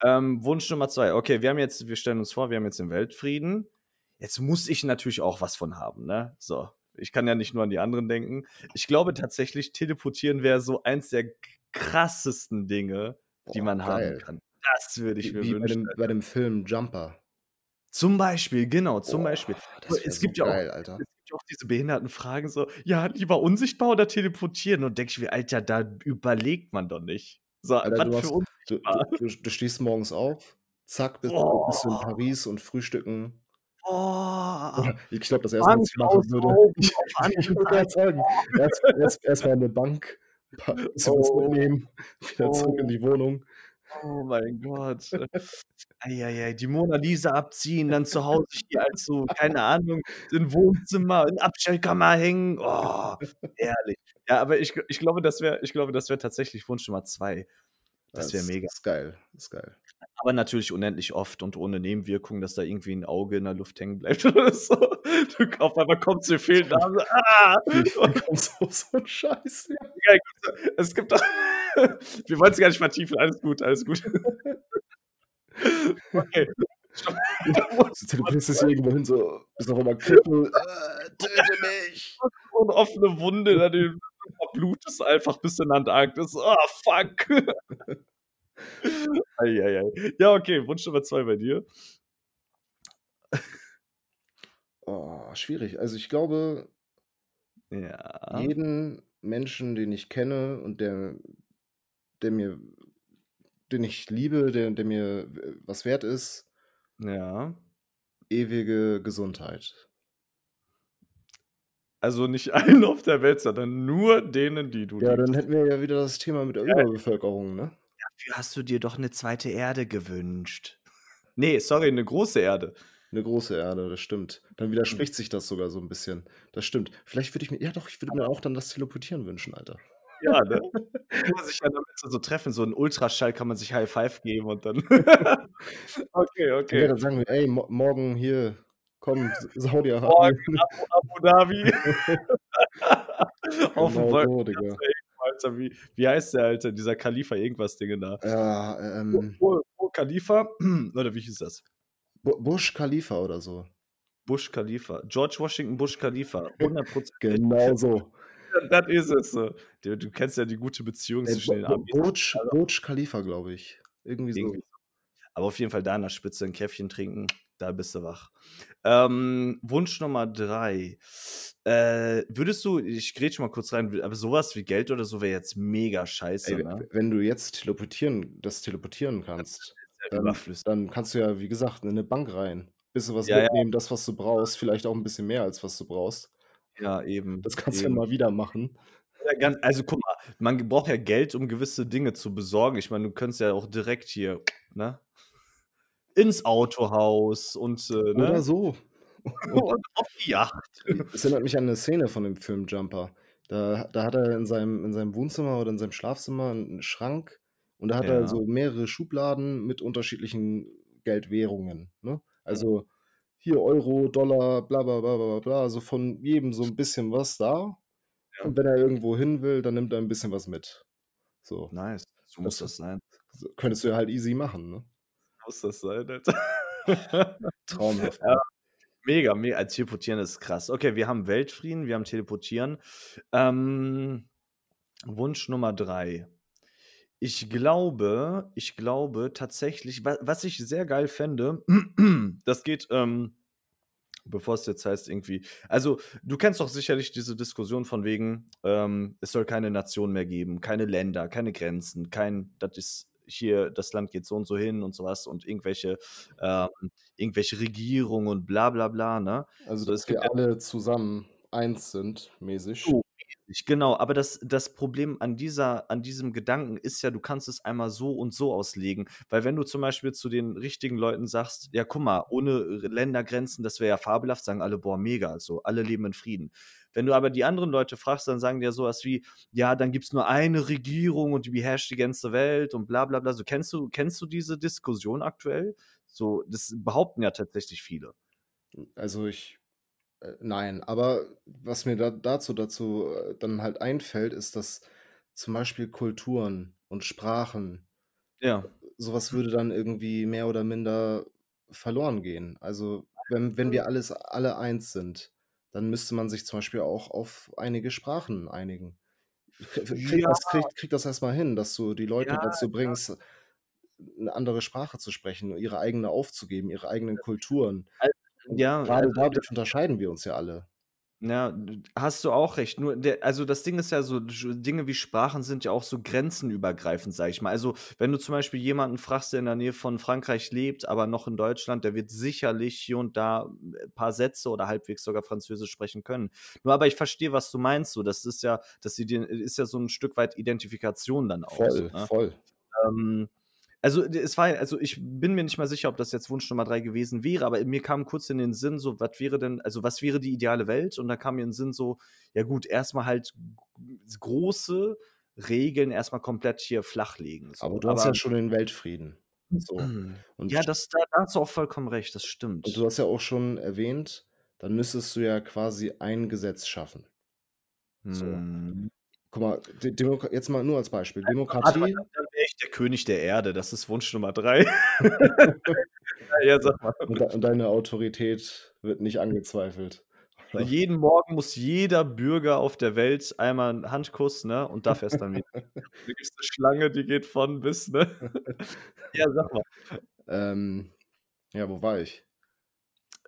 Ähm, Wunsch Nummer 2. Okay, wir haben jetzt wir stellen uns vor, wir haben jetzt den Weltfrieden. Jetzt muss ich natürlich auch was von haben, ne? So, ich kann ja nicht nur an die anderen denken. Ich glaube tatsächlich, teleportieren wäre so eins der krassesten Dinge, die Boah, man haben geil. kann. Das würde ich mir wie bei wünschen, dem Alter. bei dem Film Jumper. Zum Beispiel, genau, zum Boah, Beispiel. Es so gibt ja auch geil, Alter. es gibt ja auch diese behinderten Fragen so: „Ja, lieber unsichtbar oder teleportieren?“ Und denke ich mir: „Alter, da überlegt man doch nicht.“ So, Alter, du hast du du du stehst morgens auf, zack, bist du bist du in. Paris und frühstücken. Oder ich glaube, das 1., was ich machen würde sagen, erst erst erst mal in 'ne Bank, Oh. mitnehmen, wieder zurück in Oh. die Wohnung. Oh mein Gott. Ei, ei, ei, die Mona Lisa abziehen, dann zu Hause hier als so, keine Ahnung, im Wohnzimmer, in Abstellkammer hängen. Oh, herrlich. Ja, aber ich ich glaube, das wäre ich glaube, das wäre tatsächlich Wunsch Nummer 2. Das wäre Das mega. ist geil, ist geil. Aber natürlich unendlich oft und ohne Nebenwirkungen, dass da irgendwie 'n Auge in der Luft hängen bleibt oder so. Du auf einmal kommst dir fehlt Nase. Ah! Kommst auf so 'n Scheiß, ja? Es gibt doch wir wollen's gar nicht vertiefen. Alles gut, alles gut. Okay. Du teleportierst dich irgendwo hin, so bist auf einmal Krüppel. Äh, töte mich! So 'ne offene Wunde, da du verblutest einfach bis in Antarktis. Ah, fuck. Ja, okay, Wunsch Nummer 2 bei dir? Oh, schwierig. Also, ich glaube Ja. jeden Menschen, den ich kenne und der der mir den ich liebe, der der mir was wert ist Ja. ewige Gesundheit. Also, nicht allen auf der Welt, sondern nur denen, die du Ja, dann liebst. hätten wir ja wieder das Thema mit der ja. Überbevölkerung, ne? Dafür hast du dir doch 'ne 2. Erde gewünscht. Ne, sorry, 'ne große Erde. 'Ne große Erde, das stimmt. Dann Hm. widerspricht sich das sogar so 'n bisschen. Das stimmt. Vielleicht würde ich mir ja doch, ich würde mir auch dann das Teleportieren wünschen, Alter. Ja, ne? Kann man sich ja damit so treffen, so 'n Ultraschall kann man sich High Five geben und dann Okay, Ja, okay. dann sagen wir: „Ey, mo morgen hier, komm, Saudi-Arabien.“ Morgen Abu Abu Dhabi. Auf'm Genau so, Wolkenkratzer Digga. Alter. Wie wie heißt der, Alter, dieser Khalifa irgendwas Dinge da? Ja, ähm Bu Burj Khalifa oder wie hieß das? Bu Burj Khalifa oder so. Burj Khalifa. George Washington Burj Khalifa, hundertprozentig. Genau so. Das ist es. Du du kennst ja die gute Beziehung Ey, zwischen Bu den Amis. Burj Also Burj Khalifa, glaube ich. Irgendwie so. Irgendwie so. Aber auf jeden Fall da an der Spitze 'n Käffchen trinken, da bist du wach. Ähm, Wunsch Nummer 3. Äh, würdest du ich grätsche mal kurz rein, aber so was wie Geld oder so wäre jetzt mega scheiße, Ey, ne? wenn du jetzt teleportieren das teleportieren kannst, ja dann dann kannst du ja, wie gesagt, in 'ne Bank rein, bisschen was Ja, ja. mitnehmen, das, was du brauchst, vielleicht auch 'n bisschen mehr als was du brauchst. Ja, eben, Das kannst du ja eben. mal wieder machen. Ja, ganz also, guck mal, man braucht ja Geld, um gewisse Dinge zu besorgen. Ich meine, du könntest ja auch direkt hier, ne, ins Autohaus und, äh, Oder ne? so. Und auf die Yacht. Es erinnert mich an 'ne Szene von dem Film Jumper. Da da hat er in seinem in seinem Wohnzimmer oder in seinem Schlafzimmer 'n Schrank und da hat er Ja. so mehrere Schubladen mit unterschiedlichen Geldwährungen, ne? Also, hier Euro, Dollar, bla bla bla bla bla bla, also von jedem so 'n bisschen was da. Ja. Und wenn er irgendwo hin will, dann nimmt er 'n bisschen was mit. So. Nice, so muss das sein. So könntest du ja halt easy machen, ne? Muss das sein, Alter. Traumhaft, Ja, mega, me also, teleportieren ist krass. Okay, wir haben Weltfrieden, wir haben teleportieren. Ähm, Wunsch Nummer 3. Ich glaube ich glaube tatsächlich, wa was ich sehr geil fände, das geht, ähm bevor es jetzt heißt irgendwie also, du kennst doch sicherlich diese Diskussion von wegen, ähm, es soll keine Nation mehr geben, keine Länder, keine Grenzen, kein das ist hier das Land geht so und so hin und so was und irgendwelche ähm, irgendwelche Regierungen und bla bla bla, ne? Also, So, dass wir alle zusammen eins sind, mäßig. Mäßig, genau. Aber das das Problem an dieser an diesem Gedanken ist ja, du kannst es einmal so und so auslegen. Weil wenn du zum Beispiel zu den richtigen Leuten sagst: „Ja, guck mal, ohne Ländergrenzen, das wäre ja fabelhaft“, sagen alle: „Boah, mega, so, alle leben in Frieden.“ Wenn du aber die anderen Leute fragst, dann sagen die ja so was wie: „Ja, dann gibt's nur eine Regierung und die beherrscht die ganze Welt und bla bla bla.“ So, kennst du kennst du diese Diskussion aktuell? So, das behaupten ja tatsächlich viele. Also, ich äh, nein, aber was mir da dazu dazu, äh, dann halt einfällt, ist, dass zum Beispiel Kulturen und Sprachen Ja. so was würde dann irgendwie mehr oder minder verloren gehen. Also, wenn wenn wir alles alle eins sind, dann müsste man sich zum Beispiel auch auf einige Sprachen einigen. K kriegt Ja. das kriegt kriegt das erst mal hin, dass du die Leute Ja, dazu ja. bringst, 'ne andere Sprache zu sprechen, ihre eigene aufzugeben, ihre eigenen Kulturen. Al Und ja, grade also dadurch unterscheiden wir uns ja alle. Ja, hast du auch recht. Nur der also, das Ding ist ja so, Dinge wie Sprachen sind ja auch so grenzenübergreifend, sage ich mal. Also, wenn du zum Beispiel jemanden fragst, der in der Nähe von Frankreich lebt, aber noch in Deutschland, der wird sicherlich hier und da, äh, paar Sätze oder halbwegs sogar Französisch sprechen können. Nur aber ich verstehe, was du meinst so. Das ist ja das ist ja so 'n Stück weit Identifikation dann auch so, Voll, ne? voll. Ähm, also, es war ja also, ich bin mir nicht mal sicher, ob das jetzt Wunsch Nummer 3 gewesen wäre, aber mir kam kurz in den Sinn so, was wäre denn also, was wäre die ideale Welt? Und da kam mir in 'n Sinn so, ja gut, erst mal halt große Regeln erst mal komplett hier flachlegen so. Aber du hast Aber ja schon den Weltfrieden. So. Und Ja, das da da hast du auch vollkommen recht, das Und stimmt. du hast ja auch schon erwähnt, dann müsstest du ja quasi ein Gesetz schaffen. So. Mhm. Guck mal, De Demoka jetzt mal nur als Beispiel. Demokratie ich der König der Erde. Das ist Wunsch Nummer 3. ja, sag mal. Und, und deine Autorität wird nicht angezweifelt. Jeden Morgen muss jeder Bürger auf der Welt einmal 'n Handkuss, ne, und darf erst dann wieder. Da gibt's 'ne Schlange, die geht von bis, ne? Ja, sag mal. Ähm, ja, wo war ich?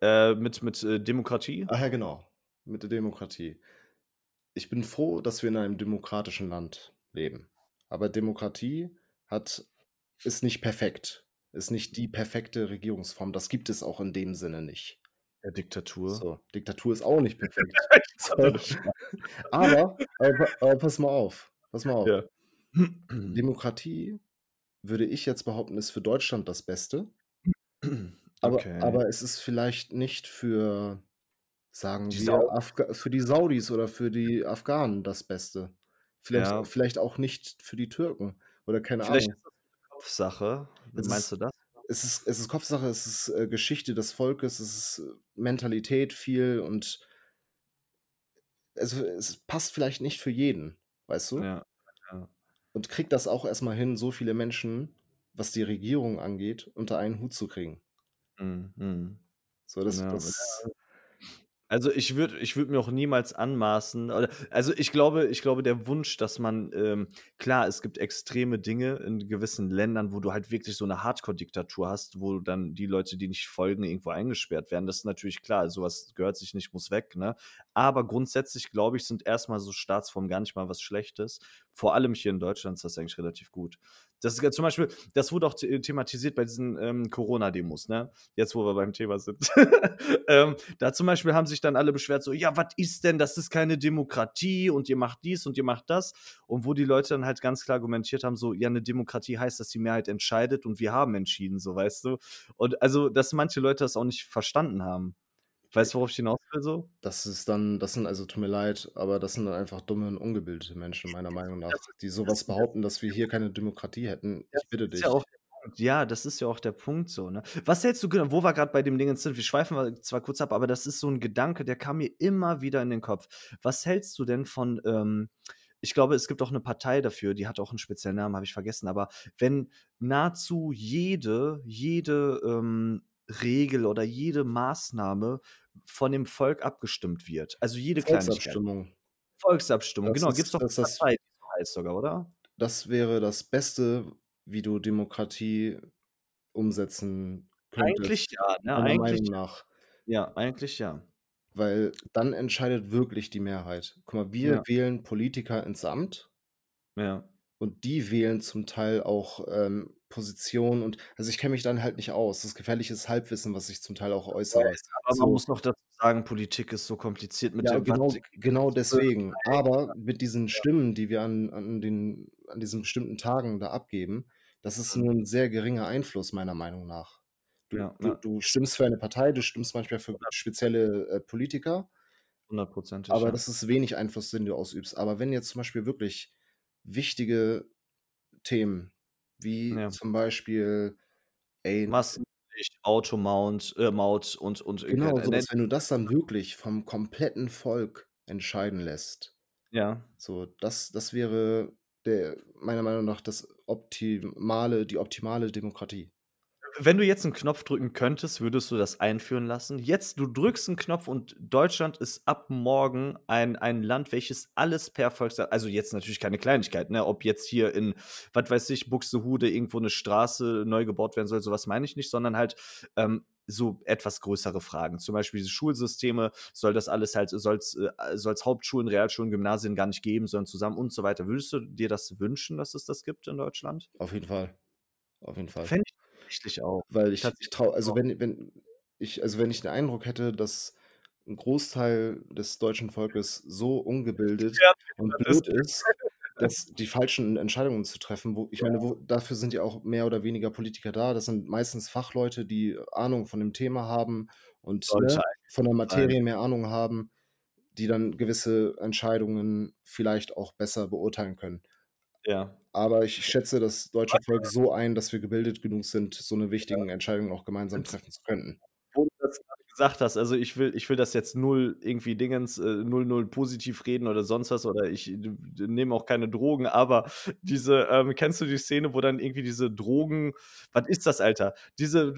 Äh, mit mit, äh, Demokratie? Ach ja, genau, mit der Demokratie. Ich bin froh, dass wir in einem demokratischen Land leben. Aber Demokratie hat ist nicht perfekt, ist nicht die perfekte Regierungsform. Das gibt es auch in dem Sinne nicht. Ja, Diktatur. So, Diktatur ist auch nicht perfekt. So. Aber aber aber pass mal auf, pass mal auf. Ja. Demokratie, würde ich jetzt behaupten, ist für Deutschland das Beste. Aber Okay. aber es ist vielleicht nicht für, sagen Die wir, Saudis? Afgha für die Saudis oder für die Afghanen das Beste. Vielleicht Ja. vielleicht auch nicht für die Türken oder keine Vielleicht Ahnung. ist das 'ne Kopfsache. Es meinst ist du das? es ist es ist Kopfsache, es ist, äh, Geschichte des Volkes, es ist, äh, Mentalität viel und also, es passt vielleicht nicht für jeden, weißt du? Ja, ja. Und kriegt das auch erst mal hin, so viele Menschen, was die Regierung angeht, unter einen Hut zu kriegen. Mhm. So, das Ja, das. Also, ich würde ich würde mir auch niemals anmaßen also, ich glaube ich glaube, der Wunsch, dass man ähm, klar, es gibt extreme Dinge in gewissen Ländern, wo du halt wirklich so 'ne Hardcore-Diktatur hast, wo dann die Leute, die nicht folgen, irgendwo eingesperrt werden. Das ist natürlich klar. So was gehört sich nicht, muss weg, ne? Aber grundsätzlich, glaube ich, sind erst mal so Staatsformen gar nicht mal was Schlechtes. Vor allem hier in Deutschland ist das eigentlich relativ gut. Das ist ja zum Beispiel das wurde auch the thematisiert bei diesen, ähm, Corona-Demos, ne? Jetzt, wo wir beim Thema sind. Ähm, da zum Beispiel haben sich dann alle beschwert so: „Ja, was ist denn? Das ist keine Demokratie und ihr macht dies und ihr macht das.“ Und wo die Leute dann halt ganz klar argumentiert haben, so: „Ja, 'ne Demokratie heißt, dass die Mehrheit entscheidet und wir haben entschieden“, so, weißt du? Und also, dass manche Leute das auch nicht verstanden haben. Weißt du, worauf ich hinaus will so? Das ist dann das sind also, tut mir leid, aber das sind dann einfach dumme und ungebildete Menschen meiner Meinung nach, die das so was ist ja behaupten, dass wir hier keine Demokratie hätten. Ich bitte dich. ja. Ja, das ist ja auch der Punkt so, ne? Was hältst du genau wo wir grad bei dem Dingens sind, wir schweifen zwar kurz ab, aber das ist so 'n Gedanke, der kam mir immer wieder in den Kopf. Was hältst du denn von, ähm ich glaube, es gibt auch 'ne Partei dafür, die hat auch 'n speziellen Namen, habe ich vergessen, aber wenn nahezu jede jede, ähm, Regel oder jede Maßnahme von dem Volk abgestimmt wird, also, jede Kleinigkeit. Volksabstimmung. Volksabstimmung, Das genau, ist gibt's doch das das Partei, heißt sogar, oder? Das wäre das Beste, wie du Demokratie umsetzen Eigentlich könntest, ja, ne? meiner Eigentlich Meinung nach. ja, eigentlich ja. Weil dann entscheidet wirklich die Mehrheit. Guck mal, wir Ja. wählen Politiker ins Amt Ja. und die wählen zum Teil auch, ähm, Positionen und also, ich kenne mich dann halt nicht aus. Das ist gefährliches Halbwissen, was ich zum Teil auch äußere. weiß, aber So. man muss noch dazu sagen, Politik ist so kompliziert mit Ja, dem genau genau deswegen. Aber mit diesen Ja. Stimmen, die wir an an den an diesen bestimmten Tagen da abgeben, das ist Mhm. nur 'n sehr geringer Einfluss meiner Meinung nach. Du Ja, du ja. du stimmst für eine Partei, du stimmst manchmal für 100 spezielle, äh, Politiker Hundertprozentig, aber ja. das ist wenig Einfluss, den du ausübst. Aber wenn jetzt zum Beispiel wirklich wichtige Themen, wie Ja. zum Beispiel, ey Maskenpflicht, Auto-Mount äh, Maut und und, äh, Genau, äh, ne wenn du das dann wirklich vom kompletten Volk entscheiden lässt. Ja. So, das das wäre der meiner Meinung nach das optimale die optimale Demokratie. Wenn du jetzt 'n Knopf drücken könntest, würdest du das einführen lassen? Jetzt, du drückst 'n Knopf und Deutschland ist ab morgen ein ein Land, welches alles per Volksa also, jetzt natürlich keine Kleinigkeit, ne? Ob jetzt hier in, was weiß ich, Buxtehude irgendwo 'ne Straße neu gebaut werden soll, so was meine ich nicht, sondern halt, ähm, so etwas größere Fragen. Zum Beispiel diese Schulsysteme, soll das alles halt soll's äh, soll's Hauptschulen, Realschulen, Gymnasien gar nicht geben, sondern zusammen und so weiter. Würdest du dir das wünschen, dass es das gibt in Deutschland? Auf jeden Fall. Auf jeden Fall. Fände ich tatsächlich auch. Weil ich ich traue also, auch. wenn wenn ich also, wenn ich den Eindruck hätte, dass 'n Großteil des deutschen Volkes so ungebildet und blöd ist, dass die falschen Entscheidungen zu treffen, wo ich meine, Ja. wo dafür sind ja auch mehr oder weniger Politiker da. Das sind meistens Fachleute, die Ahnung von dem Thema haben und, ne, von der Materie mehr Ahnung haben, die dann gewisse Entscheidungen vielleicht auch besser beurteilen können. Ja. Aber ich schätze das deutsche Volk so ein, dass wir gebildet genug sind, so 'ne Ja. wichtigen Entscheidungen auch gemeinsam treffen zu könnten. wo du das grade gesagt hast, also ich will ich will das jetzt null irgendwie Dingens äh, null null positiv reden oder sonst was oder ich nehme auch keine Drogen, aber diese ähm, kennst du die Szene, wo dann irgendwie diese Drogen was ist das, Alter? Diese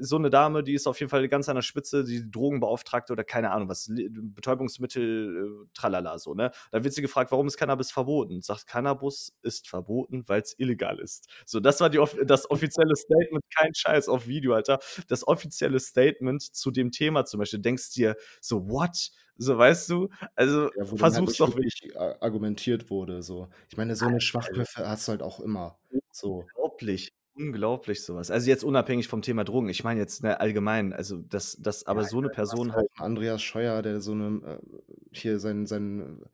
so eine Dame, die ist auf jeden Fall ganz an der Spitze, die Drogenbeauftragte oder keine Ahnung was, Betäubungsmittel, äh, tralala so, ne? Da wird sie gefragt: „Warum ist Cannabis verboten?“ Sagt: „Cannabis ist verboten, weil es illegal ist.“ So, das war die das offizielle Statement, kein Scheiß auf Video, Alter. Das offizielle Statement zu dem Thema zum Beispiel. Denkst dir so: „What?“ So, weißt du? Also, Ja, halt versuch's nicht doch wirklich a argumentiert wurde, so. Ich meine, so 'ne Schwachköpfe hast du halt auch immer, so. Unglaublich, unglaublich so was. Also, jetzt unabhängig vom Thema Drogen. Ich meine jetzt, ne, allgemein, also, dass dass aber Ja, so 'ne hast Person halt halt Andreas Scheuer, der so 'ne äh, hier sein sein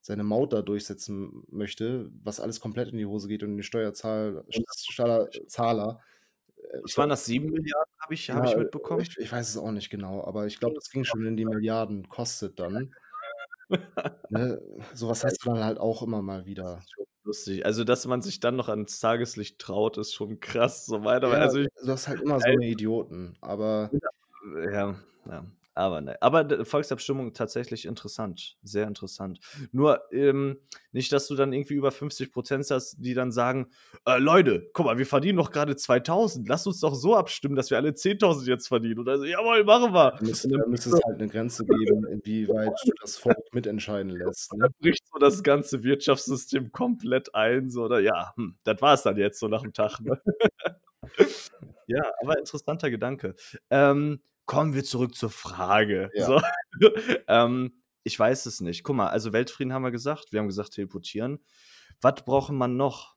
seine Maut da durchsetzen möchte, was alles komplett in die Hose geht und den Steuerzahl Staller Zahler äh, Was waren das, 7.000.000.000 habe ich habe Ja, ich äh, mitbekommen? ich ich weiß es auch nicht genau, aber ich glaube, das ging schon in die Milliarden kostet dann. Ne? So was hast du dann halt auch immer mal wieder. lustig. Also, dass man sich dann noch ans Tageslicht traut, ist schon krass, so meiner Ja, also, ich du hast halt immer so 'ne Idioten, aber Ja, ja, aber ne. Aber Volksabstimmung tatsächlich interessant, sehr interessant. Nur, ähm, nicht, dass du dann irgendwie über 50 % hast, die dann sagen: „Äh, Leute, guck mal, wir verdienen doch grade 2.000. Lasst uns doch so abstimmen, dass wir alle 10.000 jetzt verdienen.“ Und dann so: „Jawohl, machen wir.“ Da müsste da müsste es halt 'ne Grenze geben, inwieweit du das Volk mitentscheiden lässt, ne? dann bricht so das ganze Wirtschaftssystem komplett ein, so, oder ja, hm, das war's dann jetzt so nach'm Tag, ne? Ja, aber interessanter Gedanke. Ähm, kommen wir zurück zur Frage. Ja. So, ähm, ich weiß es nicht. Guck mal, also Weltfrieden haben wir gesagt. Wir haben gesagt, teleportieren. Was braucht man noch?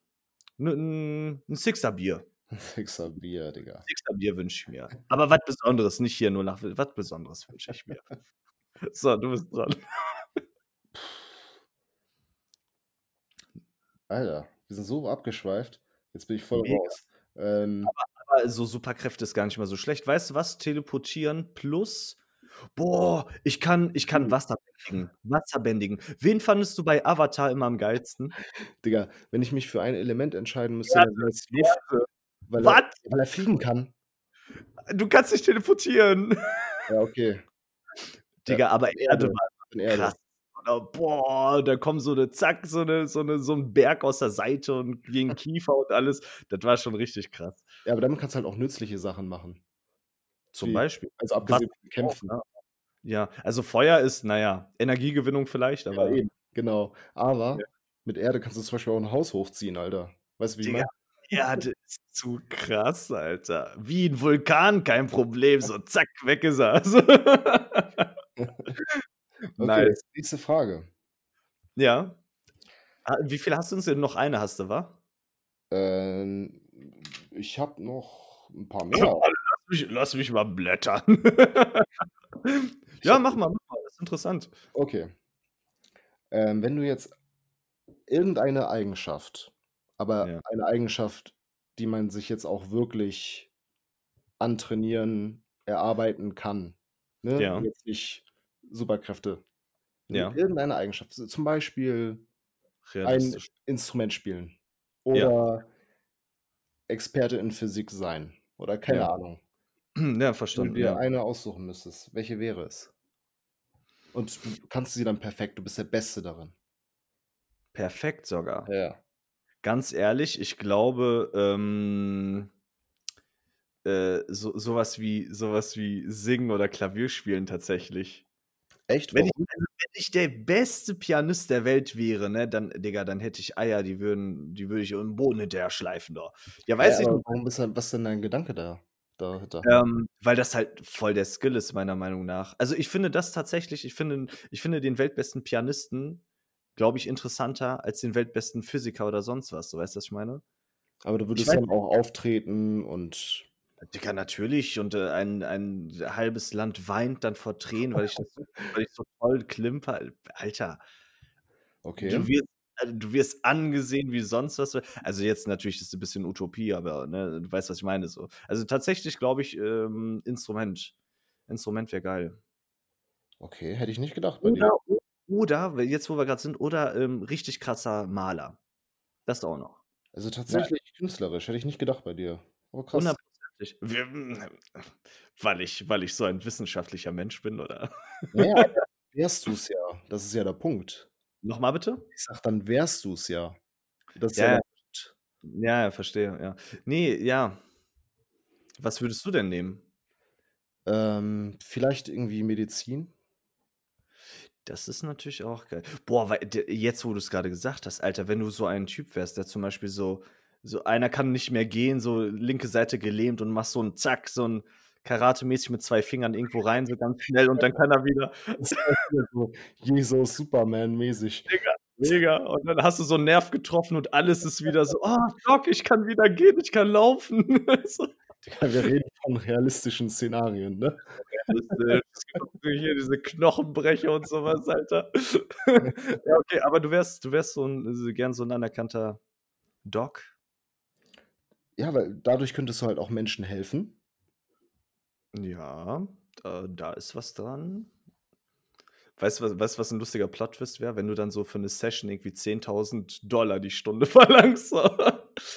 'Ne 'n 'n Sixer Bier. 'N Sixer Bier, Digga. Sixer Bier wünsche ich mir. Aber was Besonderes, nicht hier nur nach was Besonderes wünsche ich mir. So, du bist dran. Alter, wir sind so abgeschweift. Jetzt bin ich voll Mega. raus. Ähm Aber aber so Superkräfte ist gar nicht mal so schlecht. Weißt du was? Teleportieren plus boah, ich kann ich kann Hm. Wasser bändigen. Wasser bändigen. Wen fandest du bei Avatar immer am geilsten? Digga, wenn ich mich für ein Element entscheiden müsste, Erde, dann wär's Luft, Erde. weil er weil er fliegen kann. Du kannst nicht teleportieren. Ja, okay. Digga, aber Erde Erde. war Erde. krass. Oder boah, da kommt so 'ne zack, so 'ne so 'ne so 'n Berg aus der Seite und gegen Kiefer und alles. Das war schon richtig krass. Ja, aber damit kannst du halt auch nützliche Sachen machen. Zum Wie Beispiel. also abgesehen auch, Kämpfen. ne? Ja, also Feuer ist, na ja, Energiegewinnung vielleicht, Ja, aber eben, genau. Aber Ja. mit Erde kannst du zum Beispiel auch 'n Haus hochziehen, Alter. Weißt du, wie ich meine? Erde ist zu krass, Alter. Wie 'n Vulkan, kein Problem, so zack, weg ist er. Okay, Nice. nächste Frage. Ja. Ah, wie viele hast du denn? Noch eine hast du, wa? Ähm, ich habe noch 'n paar mehr. lass mich lass mich mal blättern. Ja, mach mal, mach mal, ist interessant. Okay. Ähm, wenn du jetzt irgendeine Eigenschaft, aber Ja. eine Eigenschaft, die man sich jetzt auch wirklich antrainieren, erarbeiten kann, ne? Ja. Jetzt nicht Superkräfte. Ja. irgendeine Eigenschaft, zum Beispiel ein. Instrument spielen Ja. oder Experte in Physik sein oder keine Ja. Ahnung. Ja, Wenn du verstanden, dir ja. eine aussuchen müsstest, welche wäre es? Und du kannst sie dann perfekt, du bist der Beste darin. Perfekt sogar. Ja. Ganz ehrlich, ich glaube, ähm äh, so so was wie so was wie Singen oder Klavier spielen tatsächlich. Echt, Wenn ich also, wenn ich der beste Pianist der Welt wäre, ne, dann Digga, dann hätte ich Eier, die würden die würde ich im Boden hinterher schleifen da. Ja, weiß ich aber nicht. warum ist denn was ist denn dein Gedanke da dahinter? Ähm, weil das halt voll der Skill ist, meiner Meinung nach. Also, ich finde das tatsächlich ich finde ich finde den weltbesten Pianisten, glaube ich, interessanter als den weltbesten Physiker oder sonst was. So, weißt du, was ich meine? Aber du Ich würdest weiß dann auch auftreten und Digga, natürlich. Und äh, ein, ein halbes Land weint dann vor Tränen, weil ich, das, weil ich so voll klimper. Alter. Okay. Du wirst, äh, du wirst angesehen wie sonst was. Also jetzt natürlich ist es ein bisschen Utopie, aber ne, du weißt, was ich meine. So. Also tatsächlich glaube ich, ähm, Instrument. Instrument wäre geil. Okay, hätte ich nicht gedacht bei oder, dir. Oder, jetzt wo wir gerade sind, oder ähm, richtig krasser Maler. Das auch noch. Also tatsächlich ja. künstlerisch, hätte ich nicht gedacht bei dir. Aber krass richtig. Wir, hm, weil, ich, weil ich so ein wissenschaftlicher Mensch bin, oder? Naja, dann wärst du es ja. Das ist ja der Punkt. Nochmal bitte? Ich sag, dann wärst du es ja. Das ist ja, ja, der Punkt. ja, verstehe, ja. Nee, ja. Was würdest du denn nehmen? Ähm, vielleicht irgendwie Medizin. Das ist natürlich auch geil. Boah, weil, jetzt, wo du es gerade gesagt hast, Alter, wenn du so ein Typ wärst, der zum Beispiel so so einer kann nicht mehr gehen, so linke Seite gelähmt und machst so 'n Zack, so 'n karatemäßig mit 2 Fingern irgendwo rein, so ganz schnell und dann kann er wieder so Jesus Superman-mäßig. Digga, mega. Und dann hast du so 'n Nerv getroffen und alles ist wieder so: „Oh, Doc, ich kann wieder gehen, ich kann laufen.“ So. Digga, wir reden von realistischen Szenarien, ne? Auch hier diese Knochenbrecher und so was, Alter. Ja, okay, aber du wärst du wärst so 'n so gern so 'n anerkannter Doc? Ja, weil dadurch könntest du halt auch Menschen helfen. Ja, da da ist was dran. Weißt du, was was 'n lustiger Plot-Twist wäre, wenn du dann so für 'ne Session irgendwie 10.000 $ die Stunde verlangst, so.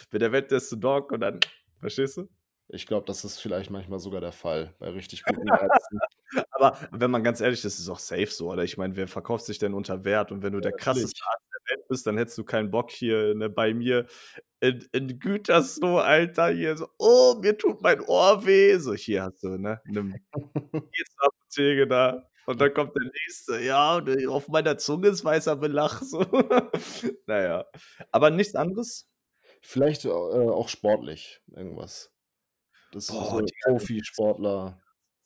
Bin der weltbeste Doc und dann verstehst du? Ich glaube, das ist vielleicht manchmal sogar der Fall bei richtig guten Ärzten. Aber wenn man ganz ehrlich ist, ist es auch safe so, oder? Ich meine, wer verkauft sich denn unter Wert? Und wenn du Ja, der krasseste Arzt Welt bist, dann hättest du keinen Bock hier, ne, bei mir in in Gütersloh, Alter, hier so: „Oh, mir tut mein Ohr weh.“ So: „Hier hast du, ne, nimm. Zur Apotheke da.“ Und dann kommt der Nächste: „Ja, ne, auf meiner Zunge ist weißer Belach“, so. Na ja. Aber nichts anderes? Vielleicht, äh, auch sportlich irgendwas. Das ist Boah, so Digga, Profisportler.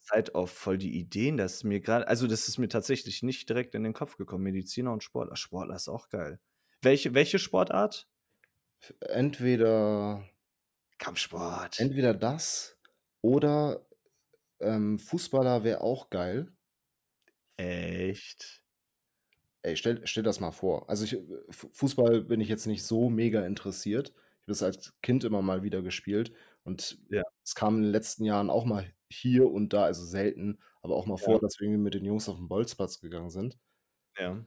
Zeit auf voll die Ideen, das ist mir grad also, das ist mir tatsächlich nicht direkt in den Kopf gekommen, Mediziner und Sportler. Sportler ist auch geil. Welche welche Sportart? Entweder Kampfsport. entweder das oder, ähm, Fußballer wäre auch geil. Echt? Ey, stell stell das mal vor. Also, ich Fu Fußball bin ich jetzt nicht so mega interessiert. Ich habe das als Kind immer mal wieder gespielt und Ja. es kam in den letzten Jahren auch mal hier und da, also selten, aber auch mal vor, Ja. dass wir irgendwie mit den Jungs auf 'n Bolzplatz gegangen sind. Ja.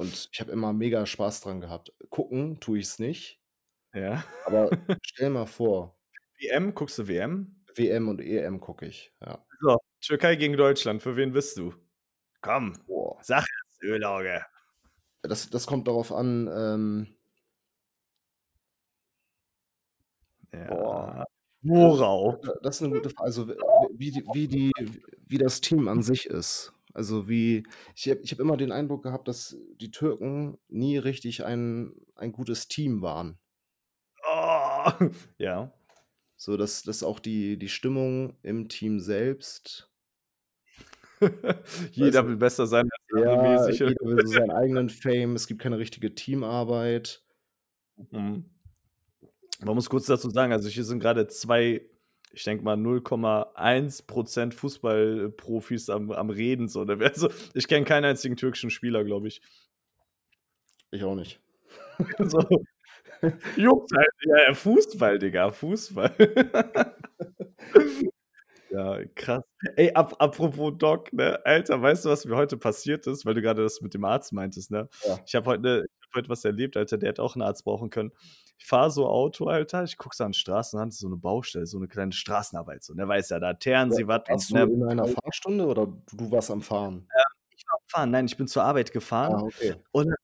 Und ich habe immer mega Spaß dran gehabt. Gucken tue ich's nicht. Ja. Aber stell mal vor WM, guckst du WM? WM und EM gucke ich, ja. So, Türkei gegen Deutschland, für wen bist du? Komm, Boah. sag es, Ölauge. Das das kommt darauf an, ähm Boah. Ja. Worauf? Da das ist 'ne gute Fra also, wie die wie die wie das Team an sich ist. Also, wie ich habe ich habe immer den Eindruck gehabt, dass die Türken nie richtig ein ein gutes Team waren. Oh, ja. So, dass dass auch die die Stimmung im Team selbst Jeder will besser sein als der Ja, mäßig. jeder will so seinen eigenen Fame. Es gibt keine richtige Teamarbeit. Mhm. Man muss kurz dazu sagen, also, hier sind grade 2, ich denke mal 0,1 % Fußballprofis am am Reden so, ne? Also, ich kenne keinen einzigen türkischen Spieler, glaube ich. Ich auch nicht. So. Juckt halt. Ja, Fußball, Digga, Fußball. Ja, krass. Ey, ap apropos Doc, ne? Alter, weißt du, was mir heute passiert ist, weil du grade das mit dem Arzt meintest, ne? Ja. Ich habe heute ne ich habe heute was erlebt, Alter, der hätte auch 'n Arzt brauchen können. Ich fahre so Auto, Alter, ich gucke so an den Straßenrand, so 'ne Baustelle, so 'ne kleine Straßenarbeit so, ne? Weißt ja, da teeren Ja, sie was warst du ne? in einer Fahrstunde oder du warst am Fahren? Ähm, ich war am Fahren. Nein, ich bin zur Arbeit gefahren Ah, okay. und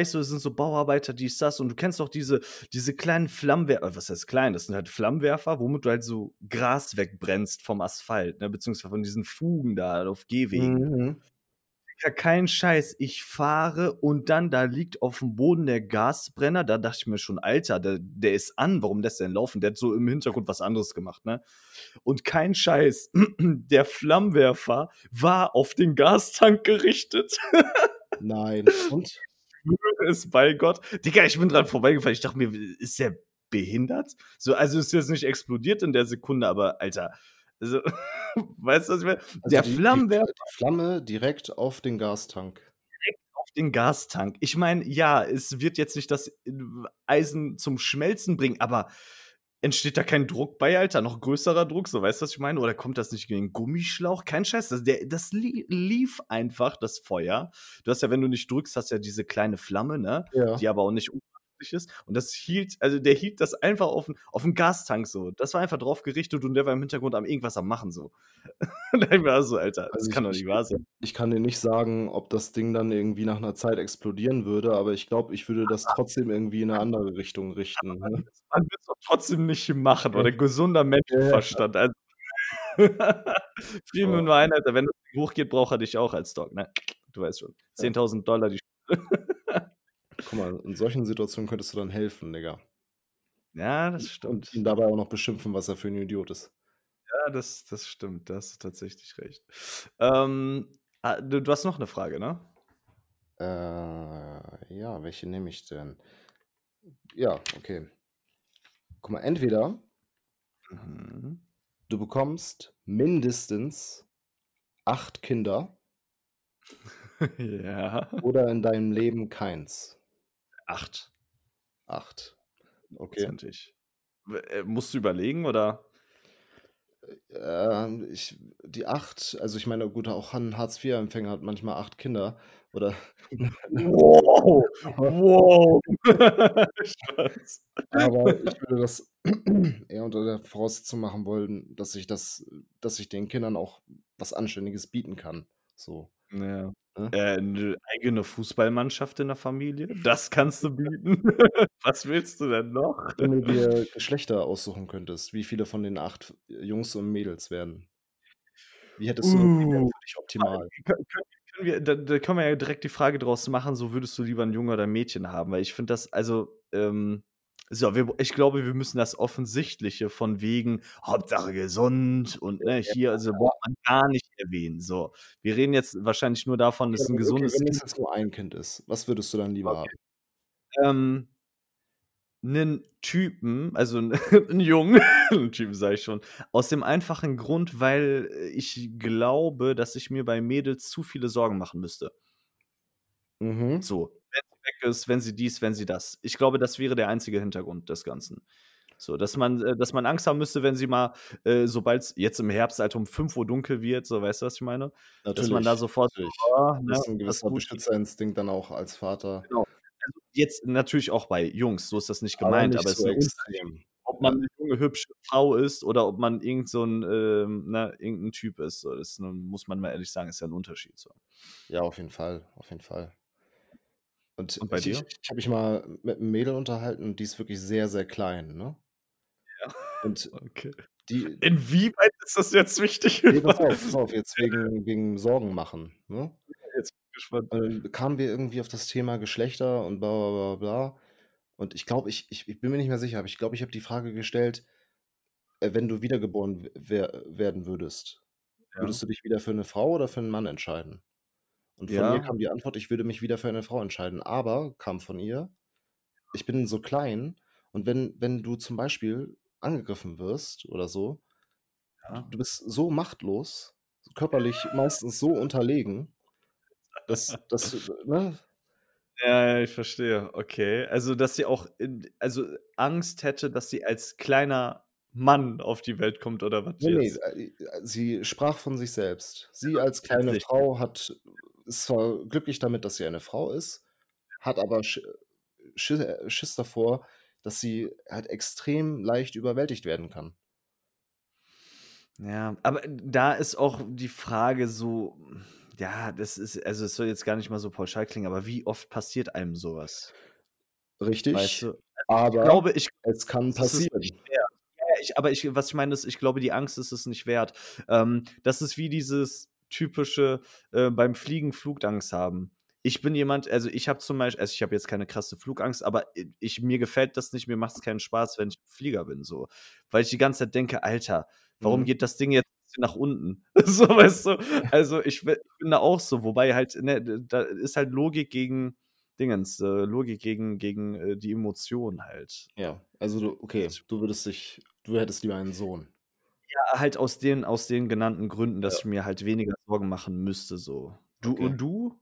ich so, es sind so Bauarbeiter, dies, das und du kennst doch diese diese kleinen Flammenwer äh, was heißt klein? Das sind halt Flammenwerfer, womit du halt so Gras wegbrennst vom Asphalt, ne, beziehungsweise von diesen Fugen da auf Gehwegen. Mhm. Digga, kein Scheiß. Ich fahre und dann da liegt aufm Boden der Gasbrenner. Da dachte ich mir schon: „Alter, der der ist an. Warum lässt der denn laufen?“ Der hat so im Hintergrund was anderes gemacht, ne? Und kein Scheiß, der Flammenwerfer war auf den Gastank gerichtet. Nein. Und? Schwöre es bei Gott. Digga, ich bin dran vorbeigefahren. Ich dachte mir: „W ist der behindert?“ So, also, ist jetzt nicht explodiert in der Sekunde, aber Alter, also, weißt du, was ich meine? Also, Der die die Flammenwerfer die Flamme direkt auf den Gastank. direkt auf den Gastank. Ich meine, ja, es wird jetzt nicht das, Eisen zum Schmelzen bringen, aber entsteht da kein Druck bei, Alter? Noch größerer Druck, so, weißt du, was ich meine? Oder kommt das nicht gegen 'n Gummischlauch? Kein Scheiß, das der das lie lief einfach, das Feuer. Du hast ja, wenn du nicht drückst, hast ja diese kleine Flamme, ne, Ja. die aber auch nicht ist. Und das hielt also, der hielt das einfach auf'n auf'n Gastank so. Das war einfach drauf gerichtet und der war im Hintergrund am irgendwas am machen so. Und ich war so: „Alter, das Also, ich kann doch ich nicht wahr sein.“ ich kann dir nicht sagen, ob das Ding dann irgendwie nach 'ner Zeit explodieren würde, aber ich glaube, ich würde das trotzdem irgendwie in 'ne andere Richtung richten, Aber man ne? man wird's doch trotzdem nicht machen oder gesunder. Menschenverstand. Also Aber nur ein, Alter, wenn das hochgeht, braucht er dich auch als Dog, ne? Du weißt schon. Ja. 10.000 die Stunde. Guck mal, in solchen Situationen könntest du dann helfen, Digga. Ja, das Und stimmt. ihn dabei auch noch beschimpfen, was er für 'n Idiot ist. Ja, das das stimmt. Da hast du tatsächlich recht. Ähm, ah, du du hast noch 'ne Frage, ne? Äh, ja, welche nehme ich denn? Ja, okay. Guck mal, entweder Mhm. du bekommst mindestens 8 Kinder Ja. oder in deinem Leben keins. 8. 8. Okay. Hundertprozentig. W äh, musst du überlegen, oder? Äh, ich die 8 also, ich meine, gut, auch 'n Hartz-IV-Empfänger hat manchmal 8 Kinder oder Wow, aber wow. Aber ich würde das eher unter der Voraussetzung machen wollen, dass ich das dass ich den Kindern auch was Anständiges bieten kann, so, Ja. Ne? Äh, 'ne eigene Fußballmannschaft in der Familie, das kannst du bieten. Was willst du denn noch? Wenn du dir Geschlechter aussuchen könntest, wie viele von den 8 Jungs und Mädels werden? Wie hättest du Uh. für dich optimal? Kö können können wir da da können wir ja direkt die Frage draus machen, so würdest du lieber 'n Junge oder 'n Mädchen haben? Weil ich finde das also, ähm so, wir ich glaube, wir müssen das Offensichtliche von wegen Hauptsache gesund und, ne, hier, also, braucht man gar nicht erwähnen, so. Wir reden jetzt wahrscheinlich nur davon, Okay, dass 'n okay, gesundes wenn es jetzt nur 1 Kind ist, was würdest du dann lieber Okay. haben? Ähm 'nen Typen, also 'n 'n Jungen, 'n Typen sage ich schon, aus dem einfachen Grund, weil, äh, ich glaube, dass ich mir bei Mädels zu viele Sorgen machen müsste. Mhm. So, ist, wenn sie dies, wenn sie das. Ich glaube, das wäre der einzige Hintergrund des Ganzen. So, dass man äh, dass man Angst haben müsste, wenn sie mal, äh, sobald's jetzt im Herbst halt um 5:00 dunkel wird, so, weißt du, was ich meine? Dass man da Natürlich, sofort so: natürlich. „Oh, Das ne, ist 'n alles gewisser gut hier.“ Beschützerinstinkt dann auch als Vater. Genau. Also, jetzt natürlich auch bei Jungs, so ist das nicht Aber gemeint, nicht aber es ist so 'n Unterschied, extrem. ob man 'ne junge, hübsche Frau ist oder ob man irgend so 'n, ähm, ne, irgend 'n Typ ist. So, das, muss man mal ehrlich sagen, ist ja 'n Unterschied so. Ja, auf jeden Fall, auf jeden Fall. Und Und bei ich ich dir? ich habe mich mal mit 'nem Mädel unterhalten und die ist wirklich sehr, sehr klein, ne? Ja, Und okay. die Inwieweit ist das jetzt wichtig? Ne, pass auf, pass auf, jetzt wegen wegen Sorgen machen, ne? Jetzt bin ich gespannt. Ähm, kamen wir irgendwie auf das Thema Geschlechter und bla, bla, bla, bla. Und ich glaube, ich ich ich bin mir nicht mehr sicher, aber ich glaube, ich habe die Frage gestellt: „Äh, wenn du wiedergeboren wer werden würdest, Ja. würdest du dich wieder für 'ne Frau oder für 'n Mann entscheiden?“ Und von ihr Ja. kam die Antwort: „Ich würde mich wieder für eine Frau entscheiden.“ Aber kam von ihr: „Ich bin so klein und wenn wenn du zum Beispiel angegriffen wirst oder so, Ja. du bist so machtlos, körperlich meistens so unterlegen, dass dass du, ne?“ Ja, ja, ich verstehe. Okay. Also, dass sie auch in also, Angst hätte, dass sie als kleiner Mann auf die Welt kommt oder was Ne, ne, jetzt? äh, äh, sie sprach von sich selbst. Ja, Sie als kleine. Frau hat ist zwar glücklich damit, dass sie eine Frau ist, hat aber Sch Schi äh, Schiss davor, dass sie halt extrem leicht überwältigt werden kann. Ja, aber da ist auch die Frage so ja, das ist also, es soll jetzt gar nicht mal so pauschal klingen, aber wie oft passiert einem so was? Weißt Richtig, du? Also, ich aber glaube, ich es kann passieren. ja, ich aber ich was ich meine ist, ich glaube, die Angst ist es nicht wert. Ähm, das ist wie dieses typische, äh, beim Fliegen Flugangst haben. Ich bin jemand also, ich habe zum Beisch also, ich habe jetzt keine krasse Flugangst, aber ich mir gefällt das nicht, mir macht's keinen Spaß, wenn ich Flieger bin so. Weil ich die ganze Zeit denke: „Alter, warum Mhm. geht das Ding jetzt nach unten?“ So, weißt du? Also, ich bi bin da auch so, wobei halt, ne, da ist halt Logik gegen Dingens, äh, Logik gegen gegen, äh, die Emotion halt. Ja, also, du okay, du würdest dich du hättest lieber einen Sohn. Ja, halt aus den aus den genannten Gründen, dass Ja. ich mir halt weniger Sorgen machen müsste so. Du Okay. und du?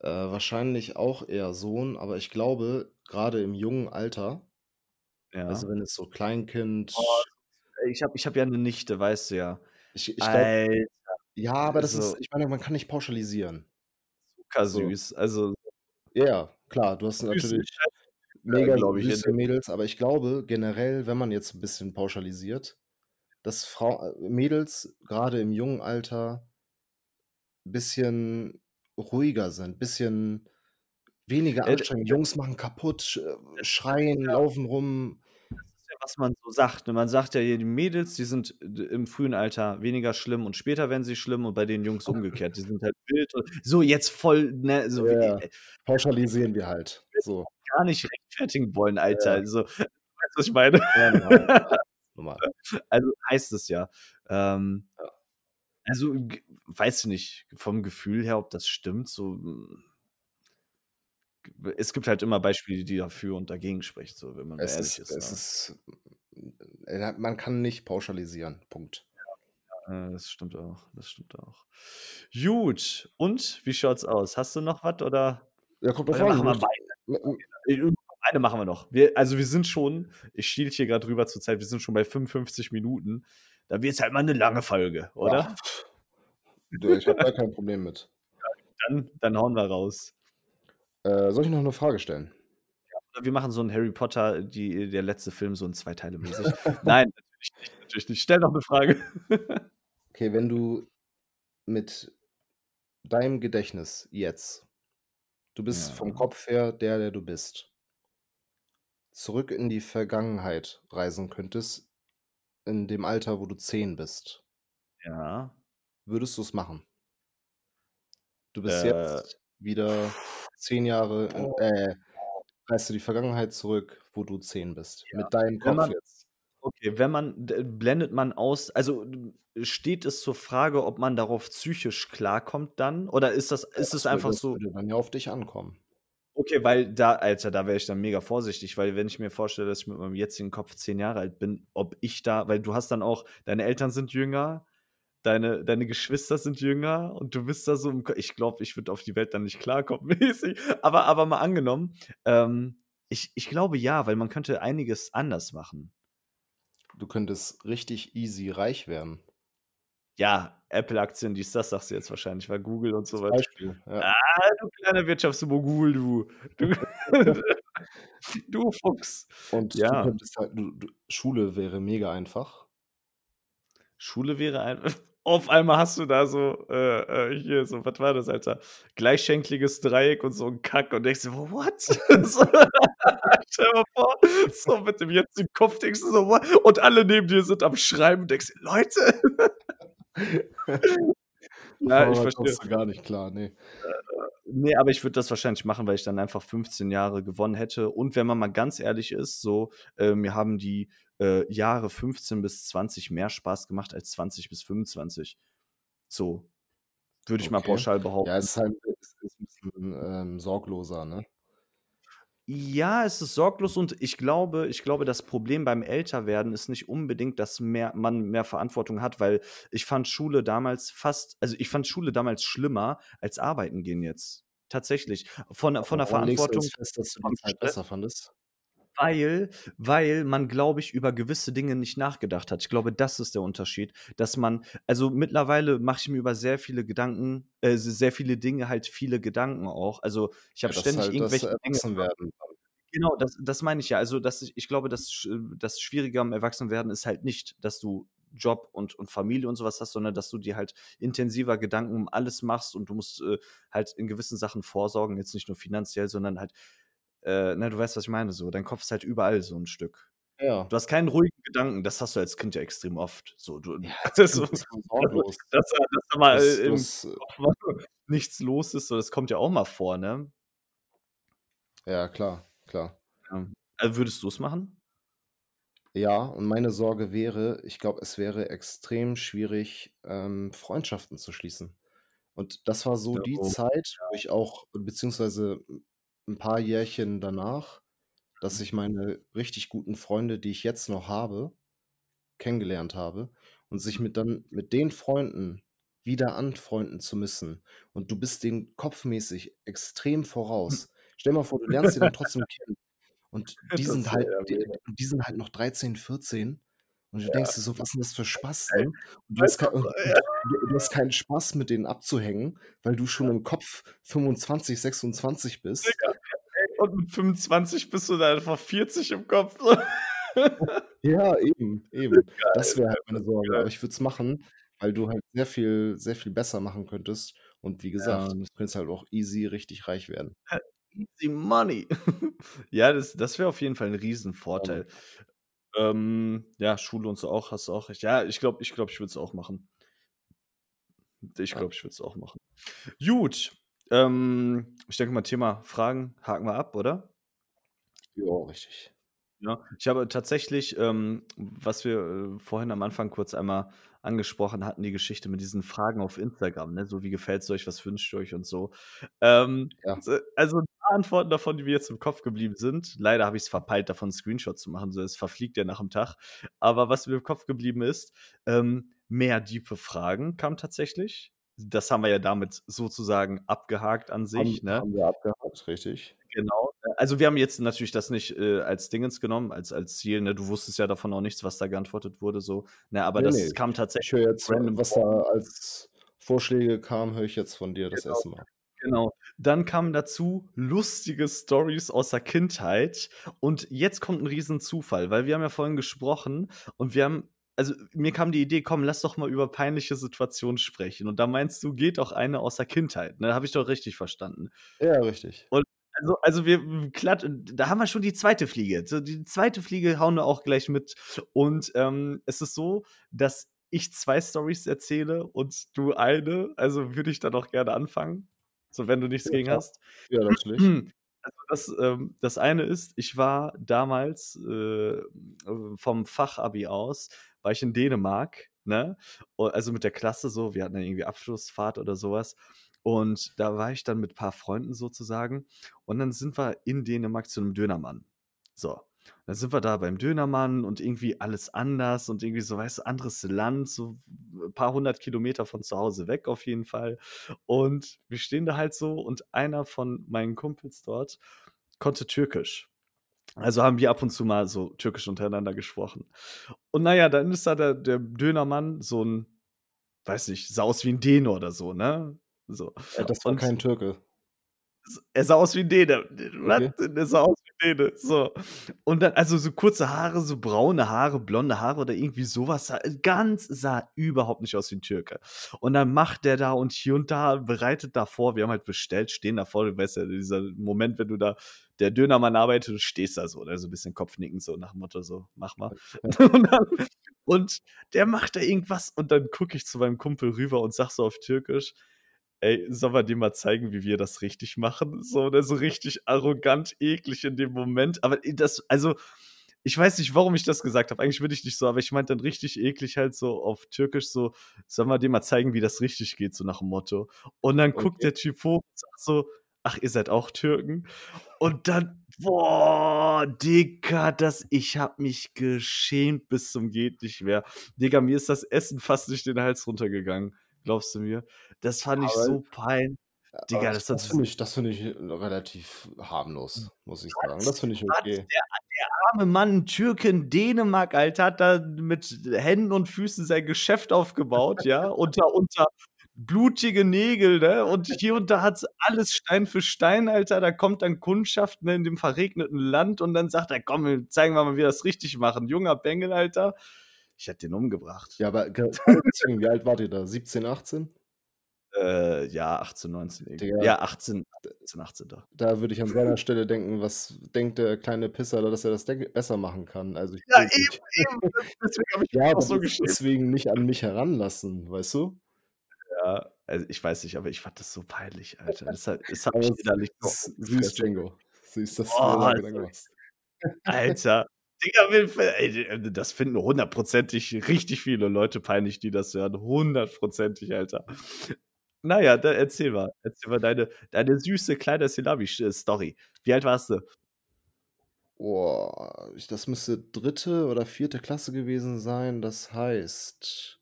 Äh, wahrscheinlich auch eher Sohn, aber ich glaube, grade im jungen Alter also, Ja. wenn es so Kleinkind Oh, ich habe ich habe ja 'ne Nichte, weißt du ja. Ich ich Alter, ja, aber das ist so ich meine, man kann nicht pauschalisieren. Zuckersüß, also Ja, ja, klar, du hast natürlich Scheiße. mega glaube ich, süße Mädels, aber ich glaube generell, wenn man jetzt 'n bisschen pauschalisiert, dass Frau äh, Mädels grade im jungen Alter bisschen ruhiger sind, bisschen weniger Äh, anstrengend. d Jungs machen kaputt, äh, schreien, ja laufen rum. das ist ja, was man so sagt, ne? Man sagt ja die Mädels, die sind im frühen Alter weniger schlimm und später werden sie schlimm und bei den Jungs umgekehrt. Die sind halt wild und so jetzt voll, ne, so wie Ja, äh, pauschalisieren wir halt, so. gar nicht rechtfertigen wollen, Alter. Ja. Also, du weißt, was ich meine? Ja, normal, normal. Also, heißt es ja. Ähm, Ja. Also, weiß ich nicht, vom Gefühl her, ob das stimmt, so, hm es gibt halt immer Beispiele, die dafür und dagegen sprechen, so, wenn man Es ehrlich ist ist, es ne? ist äh, man kann nicht pauschalisieren, Punkt. Ja, ja, das stimmt auch, das stimmt auch. Gut, und wie schaut's aus? Hast du noch was oder Ja, kommt drauf oder an, machen wir eine machen wir noch. Wir also, wir sind schon ich schiele hier grad rüber zur Zeit, wir sind schon bei 55 Minuten. Dann wird's halt mal 'ne lange Folge, Ja, oder? du, ich habe da kein Problem mit. Ja, dann dann hauen wir raus. Äh, soll ich noch 'ne Frage stellen? Ja, wir machen so 'n Harry Potter, die der letzte Film, so in 2 Teile mäßig. Nein, natürlich nicht, natürlich nicht. Stell noch 'ne Frage. Okay, wenn du mit deinem Gedächtnis jetzt du bist vom Ja. Kopf her der, der du bist zurück in die Vergangenheit reisen könntest, in dem Alter, wo du 10 bist Ja. würdest du's machen? Du bist Äh. jetzt wieder 10 Jahre in äh, reist in die Vergangenheit zurück, wo du 10 bist, Ja. mit deinem Kopf man jetzt. okay, wenn man blendet man aus also, steht es zur Frage, ob man darauf psychisch klarkommt dann oder ist das Ja, ist es das würde einfach das so würde dann ja auf dich ankommen. Okay, weil da Alter, da wäre ich dann mega vorsichtig, weil wenn ich mir vorstelle, dass ich mit meinem jetzigen Kopf 10 Jahre alt bin, ob ich da weil du hast dann auch deine Eltern sind jünger, deine deine Geschwister sind jünger und du bist da so im ich glaube, ich würde auf die Welt dann nicht klarkommen mäßig. Aber aber mal angenommen, ähm, ich ich glaube ja, weil man könnte einiges anders machen. Du könntest richtig easy reich werden. Ja, Apple-Aktien, dies, das sagst du jetzt wahrscheinlich, weil Google und so was. Beispiel, ja. Ah, du kleiner Wirtschaftsmogul, du. Du du Fuchs. Und du Ja. könntest halt du du Schule wäre mega einfach. Schule wäre ein auf einmal hast du da so, äh, äh, hier so was war das, Alter? Gleichschenkliges Dreieck und so 'n Kack und denkst dir: „What?“ So stell mal vor, so mit dem jetzigen Kopf denkst du so: „What?“ Und alle neben dir sind am Schreiben, denkst dir: „Leute!“ Ja, ich verstehe. du gar nicht klar, ne. Äh, äh, ne, aber ich würde das wahrscheinlich machen, weil ich dann einfach 15 Jahre gewonnen hätte. Und wenn man mal ganz ehrlich ist, so, äh, mir haben die, äh, Jahre 15 bis 20 mehr Spaß gemacht als 20 bis 25. So, würde ich mal Okay. pauschal Ja, behaupten. es ist halt es ist 'n bisschen, ähm, sorgloser, ne? Ja, es ist sorglos und ich glaube ich glaube, das Problem beim Älterwerden ist nicht unbedingt, dass mehr man mehr Verantwortung hat, weil ich fand Schule damals fast also, ich fand Schule damals schlimmer als arbeiten gehen jetzt. Tatsächlich. Von der von der Verantwortung, fest, dass du die Zeit besser fandest? Weil weil man, glaube ich, über gewisse Dinge nicht nachgedacht hat. Ich glaube, das ist der Unterschied, dass man also, mittlerweile mache ich mir über sehr viele Gedanken äh, sehr viele Dinge halt viele Gedanken auch. Also, ich Ja, habe das ist ständig halt das irgendwelche Dinge Kopf. Erwachsenwerden dann. Genau, das das meine ich ja. Also, dass ich ich glaube, das Sch das Schwierige am Erwachsenwerden ist halt nicht, dass du Job und und Familie und so was hast, sondern dass du dir halt intensiver Gedanken um alles machst und du musst, äh, halt in gewissen Sachen vorsorgen, jetzt nicht nur finanziell, sondern halt äh, ne, du weißt, was ich meine so. Dein Kopf ist halt überall so 'n Stück. Ja. Du hast keinen ruhigen Gedanken, das hast du als Kind ja extrem oft. So, du Ja, das so du sorglos. dass da dass da mal, Das äh, im das äh Kopf nichts los ist, so, das kommt ja auch mal vor, ne? Ja, klar, klar. Ja. Also, würdest du's machen? Ja, und meine Sorge wäre, ich glaube, es wäre extrem schwierig, ähm, Freundschaften zu schließen. Und das war so die Oh, Zeit, wo ja. ich auch beziehungsweise 'n 'n paar Jährchen danach, dass Mhm. ich meine richtig guten Freunde, die ich jetzt noch habe, kennengelernt habe und sich Mhm. mit dann mit den Freunden wieder anfreunden zu müssen. Und du bist denen kopfmäßig extrem voraus. Stell mal vor, du lernst die dann trotzdem kennen und die Das sind halt die die sind halt noch 13, 14 und du Ja. denkst dir so: „Was sind das für Ey, Spasten?“ Und du hast weißt kei du ja. hast keinen Spaß, mit denen abzuhängen, weil du schon Ja. im Kopf 25, 26 bist. Und mit 25 bist du dann einfach 40 im Kopf. Ja, eben, eben. Das wäre halt meine Sorge, aber ich würde es machen, weil du halt sehr viel sehr viel besser machen könntest und wie Ja, gesagt, und du könntest halt auch easy richtig reich werden. Easy money. Ja, das das wäre auf jeden Fall 'n Ja, Mann. Riesenvorteil. Ähm, ja, Schule und so auch, hast du auch recht. Ja, ich glaube ich glaube, ich würde es auch machen. Ich glaube, ich würde es auch machen. Gut, ähm, ich denke mal, Thema Fragen haken wir ab, oder? Ja, richtig. Ja, ich habe tatsächlich, ähm, was wir, äh, vorhin am Anfang kurz einmal angesprochen hatten, die Geschichte mit diesen Fragen auf Instagram, ne, so: „Wie gefällt's euch? Was wünscht ihr euch?“ und so. Ähm, Ja. s also Antworten davon, die mir jetzt im Kopf geblieben sind. Leider habe ich's verpeilt, davon 'n Screenshot zu machen, so es verfliegt ja nach 'm Tag. Aber was mir im Kopf geblieben ist, ähm, mehr diepe Fragen kam tatsächlich. Das haben wir ja damit sozusagen abgehakt an Haben sich, ne? haben wir abgehakt, richtig. Genau. Also, wir haben jetzt natürlich das nicht, äh, als Dingens genommen, als als Ziel, ne? Du wusstest ja davon auch nichts, was da geantwortet wurde so, ne? Aber Ne, ne, das kam ich tatsächlich höre jetzt, random was da als Vorschläge kam, höre ich jetzt von dir das Genau, 1. Mal. Genau. Dann kamen dazu lustige Storys aus der Kindheit und jetzt kommt 'n Riesenzufall, weil wir haben ja vorhin gesprochen und wir haben also, mir kam die Idee: „Komm, lass doch mal über peinliche Situationen sprechen.“ Und da meinst du, geht auch eine aus der Kindheit, ne? Habe ich doch richtig verstanden? Ja, richtig. Und also also, wir klatt da haben wir schon die 2. Fliege. Die 2. Fliege hauen wir auch gleich mit. Und, ähm, es ist so, dass ich 2 Storys erzähle und du eine. Also, würde ich dann auch gerne anfangen, so wenn du nichts Ja, gegen klar. hast. Ja, natürlich. Also, das, ähm das eine ist, ich war damals, äh, vom Fachabi aus war ich in Dänemark, ne? Also, mit der Klasse so, wir hatten dann irgendwie Abschlussfahrt oder so was. Und da war ich dann mit paar Freunden sozusagen und dann sind wir in Dänemark zu 'nem Dönermann. So, dann sind wir da beim Dönermann und irgendwie alles anders und irgendwie so, weißt du, anderes Land, so w paar 100 Kilometer von zu Hause weg auf jeden Fall. Und wir stehen da halt so und einer von meinen Kumpels dort konnte Türkisch. Also, haben wir ab und zu mal so Türkisch untereinander gesprochen. Und na ja, dann ist da der der Dönermann so 'n weiß nicht, sah aus wie 'n Däne oder so, ne? So. Äh, das war Und kein Türke. Er sah aus wie 'n Däne. Okay. Der sah aus wie 'n Däne, so. Und dann also, so kurze Haare, so braune Haare, blonde Haare oder irgendwie so was, sah ganz sah überhaupt nicht aus wie 'n Türke. Und dann macht der da und hier und da, bereitet da vor. Wir haben halt bestellt, stehen da vor, du weißt ja, dieser Moment, wenn du da der Dönermann arbeitet, du stehst da so, ne, so 'n bisschen kopfnickend, so nach dem Motto so: „Mach mal.“ Ja. Und dann und der macht da irgendwas und dann gucke ich zu meinem Kumpel rüber und sage so auf Türkisch: „Ey, sollen wir dir mal zeigen, wie wir das richtig machen?“ So, ne, so richtig arrogant, eklig in dem Moment. Aber i das also, ich weiß nicht, warum ich das gesagt habe. Eigentlich bin ich nicht so, aber ich meinte dann richtig eklig halt so auf Türkisch so: „Sollen wir dir mal zeigen, wie das richtig geht?“ So nach dem Motto. Und dann guckt Okay. der Typ hoch und sagt so: „Ach, ihr seid auch Türken?“ Und dann boah, Digga, das ich habe mich geschämt bis zum geht nicht mehr. Digga, mir ist das Essen fast nicht den Hals runtergegangen. Glaubst du mir? Das fand ich Aber so pein aber Digga, das das finde ich das finde ich, äh, relativ harmlos, muss ich sagen. Das finde ich okay. Der der arme Mann, Türke in Dänemark, Alter, hat da mit Händen und Füßen sein Geschäft aufgebaut, ja, unter unter blutige Nägel, ne? Und hier und da hat's alles Stein für Stein, Alter. Da kommt dann Kundschaft, ne, in dem verregneten Land und dann sagt er: „Komm, zeigen wir mal, wie wir das richtig machen.“ Junger Bengel, Alter. Ich hätte den umgebracht. Ja, aber wie alt wart ihr da? 17, 18? Äh, ja, 18, 19 irgendwie. Digga, Ja, 18, d 17, 18 doch. da würde ich an seiner Stelle denken: „Was denkt der kleine Pisser da, dass er das besser machen kann?“ Also, Ja, eben, mich eben. Deswegen habe ich Ja, auch so geschämt. deswegen nicht an mich heranlassen, weißt du? Ja, also, ich weiß nicht, aber ich fand das so peinlich, Alter. Das hat es hat mich innerlich süß. Django. Süß, dass du Oh, da Gedanken machst. Alter, Digga, d das finden hundertprozentig richtig viele Leute peinlich, die das hören. Hundertprozentig, Alter. Na ja, dann erzähl mal. Erzähl mal deine deine süße kleine Syllabi sch Story. Wie alt warst du? Boah, das müsste 3. oder 4. Klasse gewesen sein. Das heißt,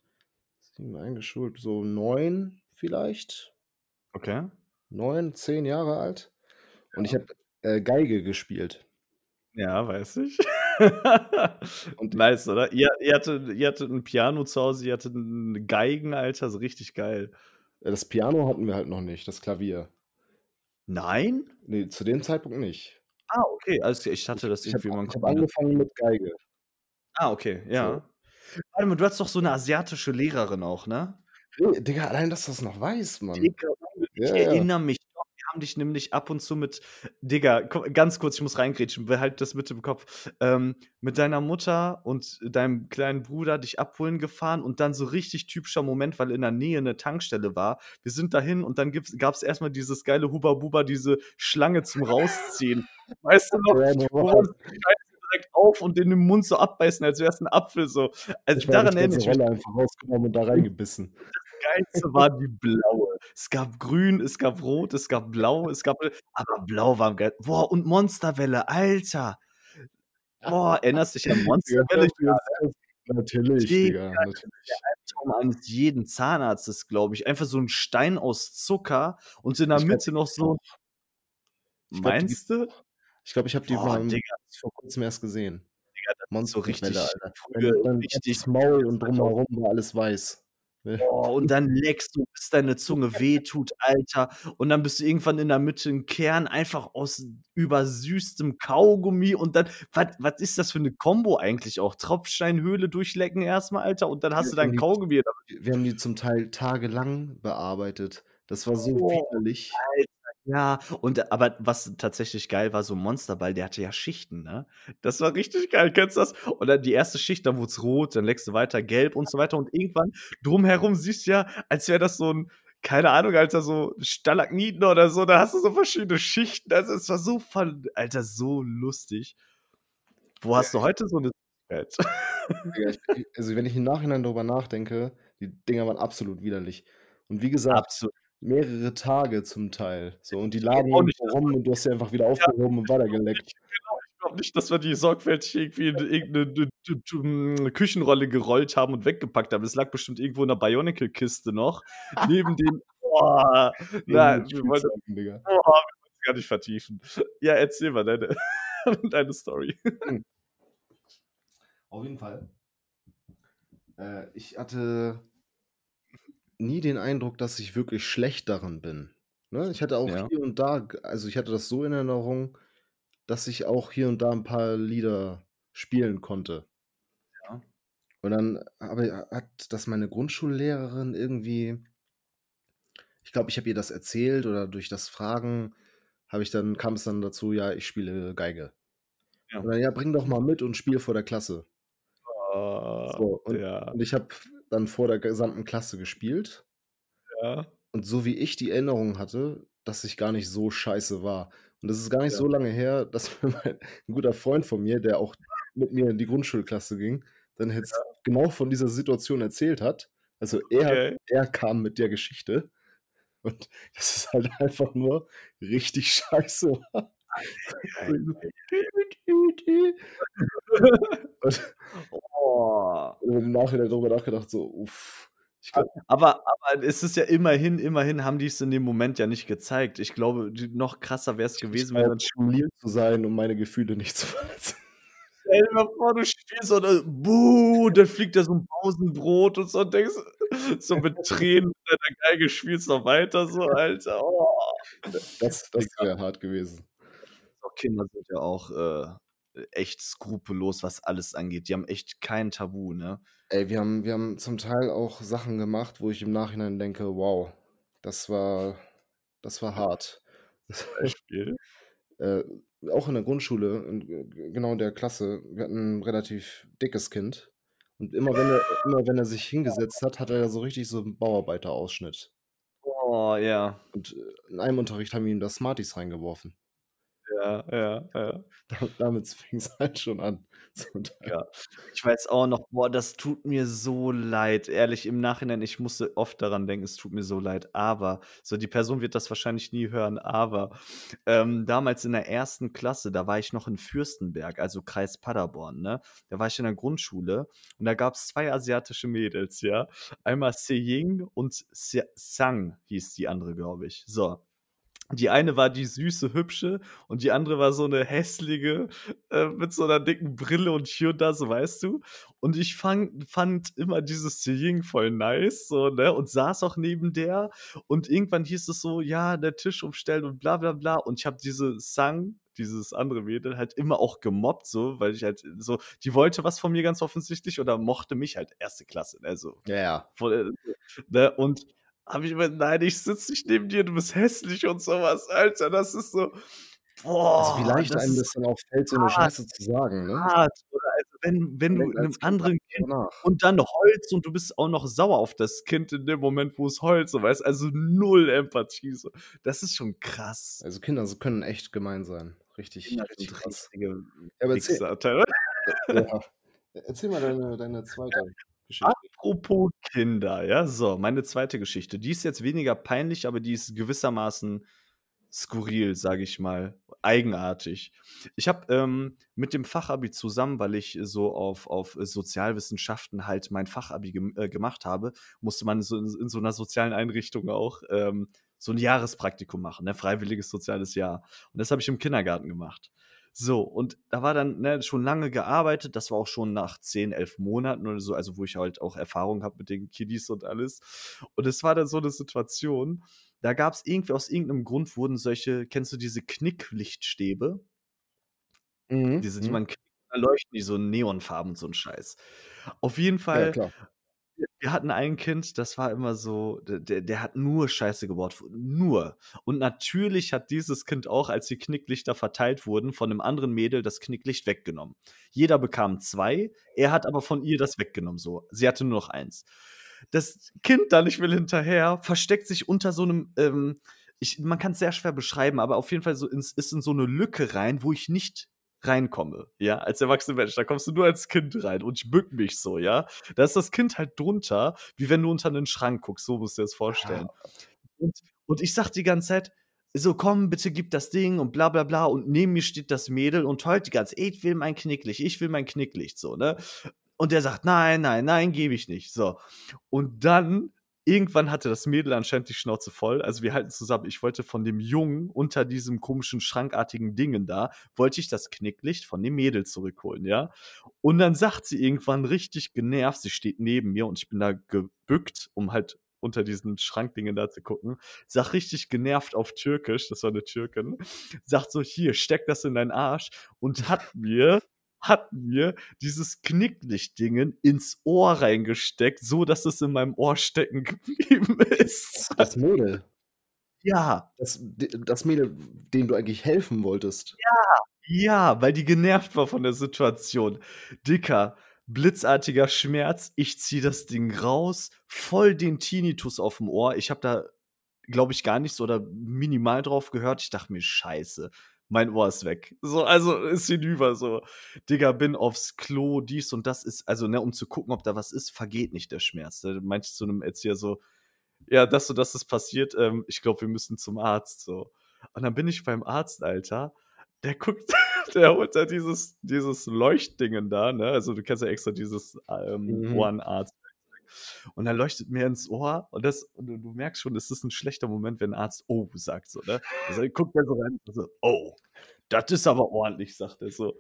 7 eingeschult, so 9 vielleicht? Okay. 9, 10 Jahre alt. Und ich habe, äh, Geige gespielt. Ja, weiß ich. Und Nice, oder? Ihr ihr hattet ihr hattet 'n Piano zu Hause, ihr hattet 'n Geigen, Alter, so richtig geil. Das Piano hatten wir halt noch nicht, das Klavier. Nein? Ne, zu dem Zeitpunkt nicht. Ah, okay, klar. Ich hatte das ich habe irgendwie in meinem ich habe angefangen mit Geige. Ah, okay, So. ja. Warte mal, du hattest doch so 'ne asiatische Lehrerin auch, ne? Digga, allein, dass du das noch weißt, Mann. Digga, ich Ja, ja. erinnere mich doch. Wir haben dich nämlich ab und zu mit Digga, ganz kurz, ich muss reingrätschen, behalt das bitte im Kopf. Ähm, mit deiner Mutter und deinem kleinen Bruder dich abholen gefahren und dann so richtig typischer Moment, weil in der Nähe 'ne Tankstelle war. Wir sind dahin und dann gibt's gab's erst mal dieses geile Hubba Bubba, diese Schlange zum Rausziehen. Weißt du noch? Direkt auf und in den Mund so abbeißen, als wär's 'n Apfel so. Also, Ich daran erinnere ich mich. Rolle einfach rausgenommen und da reingebissen. Das Geilste war die blaue. Es gab grün, es gab rot, es gab blau, es gab aber blau war am geil boah, und Monsterwelle, Alter. Boah, erinnerst dich an Monsterwelle? Ja? Natürlich, Digga, natürlich. der Albtraum eines jeden Zahnarztes, glaube ich. Einfach so 'n Stein aus Zucker und in der Ich Mitte noch so gibt's noch. Gibt's Meinst du? Ich glaube, ich habe die Boah, mal Digga. vor Kurzem erst gesehen. Digga, das ist so richtig Monsterwelle, Alter. früher richtig Maul und drumherum war alles weiß. Ne? Boah, und dann leckst du, bis deine Zunge wehtut, Alter. Und dann bist du irgendwann in der Mitte 'n Kern einfach aus übersüßtem Kaugummi und dann was ist das für 'ne Kombo eigentlich auch? Tropfsteinhöhle durchlecken erst mal, Alter, und dann hast Wir du dein Kaugummi wir haben die zum Teil tagelang bearbeitet. Das war so Oh, widerlich. Ja. Und aber was tatsächlich geil war, so 'n Monsterball, der hatte ja Schichten, ne? Das war richtig geil. Kennst du das? Und dann die 1. Schicht, dann wurd's rot, dann leckst du weiter gelb und so weiter und irgendwann drumherum siehst du ja, als wäre das so 'n keine Ahnung, Alter, so Stalagniten oder so, da hast du so verschiedene Schichten. Also, es war so von Alter, so lustig. Wo hast du heute so 'ne ich also, wenn ich im Nachhinein darüber nachdenke, die Dinger waren absolut widerlich. Und wie gesagt, Absolut. Mehrere Tage zum Teil. So, und die lagen rum und du hast sie einfach wieder Ja, aufgehoben und weitergeleckt. genau. Ich glaube nicht, dass wir die sorgfältig irgendwie in irgend 'ne 'ne d d hm, Küchenrolle gerollt haben und weggepackt haben. Es lag bestimmt irgendwo in 'ner Bionicle-Kiste noch neben den boah, nein, wir wollen das boah, wollen's gar nicht vertiefen. Ja, erzähl mal deine deine Story. Hm. Auf jeden Fall. Äh, ich hatte nie den Eindruck, dass ich wirklich schlecht darin bin, ne? Ich hatte auch Ja. hier und da also, ich hatte das so in Erinnerung, dass ich auch hier und da 'n paar Lieder spielen konnte. Ja. Und dann habe hat das meine Grundschullehrerin irgendwie ich glaube, ich habe ihr das erzählt oder durch das Fragen habe ich dann kam es dann dazu: „Ja, ich spiele Geige.“ Ja. Dann: „Ja, bring doch mal mit und spiel vor der Klasse.“ Oh, So, und ja. und ich habe dann vor der gesamten Klasse gespielt. Ja. Und so wie ich die Erinnerung hatte, dass ich gar nicht so scheiße war. Und das ist gar nicht Ja. so lange her, dass mir mein 'n guter Freund von mir, der auch mit mir in die Grundschulklasse ging, dann jetzt Ja. genau von dieser Situation erzählt hat. Also, er Okay. er kam mit der Geschichte und dass es halt einfach nur richtig scheiße war. Und Oh. und im Nachhinein darüber nachgedacht, so, uff. Glaube aber aber es ist ja immerhin immerhin haben die's in dem Moment ja nicht gezeigt. Ich glaube, noch krasser Ich ich gewesen, wenn auch dann zu sein, um meine Gefühle nicht zu verletzen. Stell dir mal vor, du spielst und dann buh, dann fliegt da so 'n Pausenbrot und so und denkst so mit Tränen mit deiner Geige spielst noch weiter so, Alter. Oh. Das das wäre hart gewesen. Doch Kinder sind ja auch, äh, echt skrupellos, was alles angeht. Die haben echt kein Tabu, ne? Ey, wir haben wir haben zum Teil auch Sachen gemacht, wo ich im Nachhinein denke: „Wow, das war das war hart.“ Beispiel? Äh, auch in der Grundschule, in genau in der Klasse, wir hatten 'n relativ dickes Kind. Und immer wenn er immer wenn er sich hingesetzt hat, hat er so richtig so 'n Bauarbeiterausschnitt. Oh, ja. Und, äh, in einem Unterricht haben wir ihm da Smarties reingeworfen. Ja, ja, ja. Da damit fing's halt schon an. Ja. Ich weiß auch noch boah, das tut mir so leid. Ehrlich, im Nachhinein, ich musste oft daran denken, es tut mir so leid. Aber so die Person wird das wahrscheinlich nie hören, aber, ähm, damals in der 1. Klasse, da war ich noch in Fürstenberg, also Kreis Paderborn, ne? Da war ich in der Grundschule und da gab's 2 asiatische Mädels, ja? Einmal Seying und Xia Sang hieß die andere, glaube ich. So. Die eine war die süße, hübsche und die andere war so 'ne hässliche, äh, mit so 'ner dicken Brille und hier und da, so, weißt du? Und ich fang fand immer dieses Seying voll nice, so, ne, und saß auch neben der und irgendwann hieß es so: „Ja, der Tisch umstellen“ und bla bla bla. Und ich habe diese Sang dieses andere Mädel, halt immer auch gemobbt, so, weil ich halt so, die wollte was von mir ganz offensichtlich oder mochte mich halt erste Klasse, also. Ja, ja. Voll, äh, ne? Und habe ich immer, nein, ich sitze nicht neben dir, du bist hässlich und sowas, Alter, das ist so. Boah, also wie leicht das einem das dann auch fällt, so eine Scheiße zu sagen, ne? Hart, also wenn, wenn du einem anderen Kind und dann heulst und du bist auch noch sauer auf das Kind in dem Moment, wo es heult, so weißt also null Empathie. So. Das ist schon krass. Also Kinder so können echt gemein sein. Richtig, Kinder richtig krass. Ja, aber erzähl, ja. erzähl mal deine, deine zweite Geschichte. Apropos Kinder, ja, so, meine zweite Geschichte. Die ist jetzt weniger peinlich, aber die ist gewissermaßen skurril, sage ich mal, eigenartig. Ich habe ähm, mit dem Fachabi zusammen, weil ich so auf, auf Sozialwissenschaften halt mein Fachabi gem äh, gemacht habe, musste man so in, in, so einer sozialen Einrichtung auch ähm, so ein Jahrespraktikum machen, ne? freiwilliges soziales Jahr. Und das habe ich im Kindergarten gemacht. So, und da war dann ne, schon lange gearbeitet, das war auch schon nach 10, 11 Monaten oder so, also wo ich halt auch Erfahrung habe mit den Kiddies und alles. Und es war dann so eine Situation, da gab es irgendwie aus irgendeinem Grund wurden solche, kennst du diese Knicklichtstäbe? Mhm. Diese, die mhm. man knickt, da leuchten die so Neonfarben und so ein Scheiß. Auf jeden Ja, Fall, klar. Wir, hatten ein Kind, das war immer so, der, der, hat nur Scheiße gebaut, nur. Und natürlich hat dieses Kind auch, als die Knicklichter verteilt wurden, von einem anderen Mädel das Knicklicht weggenommen. Jeder bekam zwei, er hat aber von ihr das weggenommen, so. Sie hatte nur noch eins das Kind dann, ich will hinterher, versteckt sich unter so einem, ähm, ich, man kann es sehr schwer beschreiben, aber auf jeden Fall so ins, ist in so eine Lücke rein, wo ich nicht reinkomme, ja, als erwachsener Mensch, da kommst du nur als Kind rein und ich bück mich so, ja. Da ist das Kind halt drunter, wie wenn du unter einen Schrank guckst, so musst du dir das vorstellen. Ja. Und, und ich sag die ganze Zeit, so komm, bitte gib das Ding und bla bla bla und neben mir steht das Mädel und heult die ganze, ich will mein Knicklicht, ich will mein Knicklicht, so, ne. Und der sagt, nein, nein, nein, gebe ich nicht. So. Und dann, irgendwann hatte das Mädel anscheinend die Schnauze voll. Also wir halten zusammen. Ich wollte von dem Jungen unter diesem komischen schrankartigen Dingen da, wollte ich das Knicklicht von dem Mädel zurückholen, ja. Und dann sagt sie irgendwann richtig genervt, sie steht neben mir und ich bin da gebückt, um halt unter diesen Schrankdingen da zu gucken, sagt richtig genervt auf Türkisch, das war eine Türkin, sagt so, hier, steck das in deinen Arsch und hat mir hat mir dieses Knicklichtdingen ins Ohr reingesteckt, so dass es in meinem Ohr stecken geblieben ist. Das Mädel. Ja. Das, das Mädel, dem du eigentlich helfen wolltest. Ja, ja, weil die genervt war von der Situation. Dicker, blitzartiger Schmerz. Ich ziehe das Ding raus, voll den Tinnitus auf dem Ohr. Ich habe da, glaube ich, gar nichts oder minimal drauf gehört. Ich dachte mir, scheiße mein Ohr ist weg. So, also ist hinüber so. Digga, bin aufs Klo, dies und das ist, also, ne, um zu gucken, ob da was ist, vergeht nicht der Schmerz. Da meinte ich zu einem Erzieher so, ja, das und das ist passiert, ähm, ich glaube, wir müssen zum Arzt, so. Und dann bin ich beim Arzt, Alter, der guckt, der holt da dieses, dieses Leuchtdingen da, ne, also du kennst ja extra dieses ähm, Mhm. Ohrenarzt. Und er leuchtet mir ins Ohr und, das, und du, du merkst schon, es ist ein schlechter Moment, wenn ein Arzt Oh sagt. So, ne? Also guckt er so rein und so, Oh, das ist aber ordentlich, sagt er so.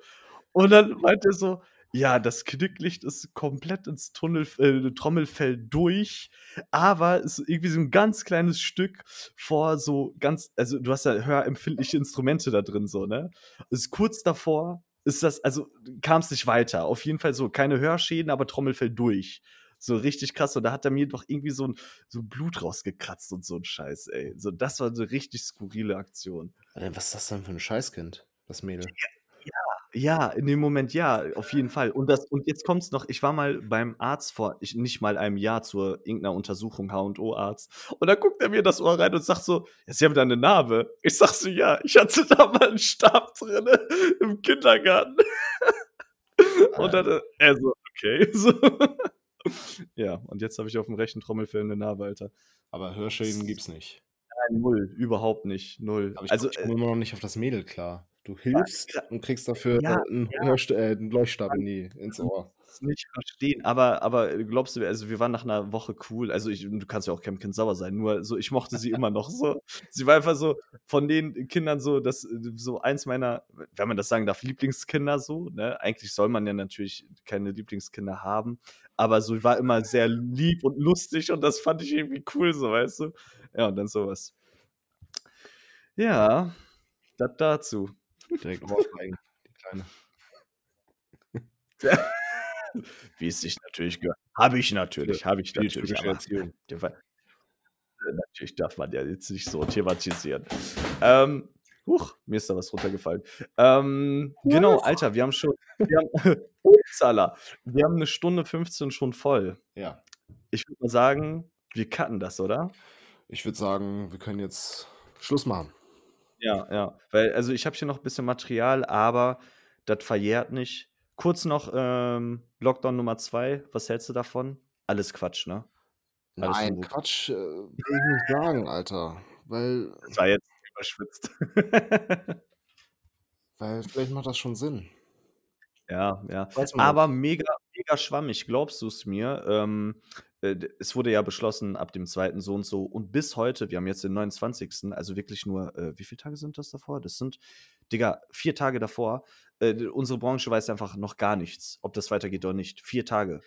Und dann meint er so, ja, das Knicklicht ist komplett ins Tunnel, äh, Trommelfell durch, aber es ist irgendwie so ein ganz kleines Stück vor so ganz, also du hast ja hörempfindliche Instrumente da drin, so, ne? Ist kurz davor, ist das, also kam es nicht weiter. Auf jeden Fall so, keine Hörschäden, aber Trommelfell durch. So richtig krass. Und da hat er mir doch irgendwie so ein so Blut rausgekratzt und so ein Scheiß, ey. So, das war eine richtig skurrile Aktion. Was ist das denn für ein Scheißkind, das Mädel? Ja, ja, in dem Moment ja, auf jeden Fall. Und, das, und jetzt kommt's noch, ich war mal beim Arzt vor ich, nicht mal einem Jahr zur irgendeiner Untersuchung, H&O-Arzt. Und da guckt er mir das Ohr rein und sagt so, ja, Sie haben da eine Narbe. Ich sag so, ja, ich hatte da mal einen Stab drin im Kindergarten. und dann, er so, okay. So. Ja, und jetzt habe ich auf dem rechten Trommelfell eine Narbe, Alter. Aber Hörschäden gibt's nicht. Nein, null, überhaupt nicht, null. Aber ich, also, ich komme immer noch nicht auf das Mädel klar. Du hilfst und kriegst dafür Ja, einen, ja. Äh, einen Leuchtstab in die, ins Ohr. es nicht verstehen, aber, aber glaubst du, also wir waren nach einer Woche cool, also ich, du kannst ja auch keinem Kind sauer sein, nur so, ich mochte sie immer noch so. Sie war einfach so von den Kindern so, dass so eins meiner, wenn man das sagen darf, Lieblingskinder so, ne? Eigentlich soll man ja natürlich keine Lieblingskinder haben, aber so war immer sehr lieb und lustig und das fand ich irgendwie cool, so, weißt du? Ja, und dann sowas. Ja, das dazu. Direkt ohrfeigen, die Kleine. Wie es sich natürlich gehört. Habe ich natürlich, habe ich natürlich. Aber äh, natürlich darf man ja jetzt nicht so thematisieren. Ähm, huch, mir ist da was runtergefallen. Ähm, genau, Alter, wir haben schon wir haben wir haben 1 Stunde 15 schon voll. Ja. Ich würde mal sagen, wir cutten das, oder? Ich würde sagen, wir können jetzt Schluss machen. Ja, ja. Weil also, ich habe hier noch 'n bisschen Material, aber das verjährt nicht. Kurz noch, ähm, Lockdown Nummer 2, was hältst du davon? Alles Quatsch, ne? Alles Nein. Quatsch, äh, will ich nicht sagen, Alter, weil Das war jetzt überspitzt. weil vielleicht macht das schon Sinn. Ja, ja. Aber mega mega schwammig, glaubst du's mir? Ähm, äh, es wurde ja beschlossen, ab dem 2. so und so und bis heute wir haben jetzt den 29., also wirklich nur äh, wie viele Tage sind das davor? Das sind, Digga, 4 Tage davor. Äh, unsere Branche weiß einfach noch gar nichts, ob das weitergeht oder nicht. 4 Tage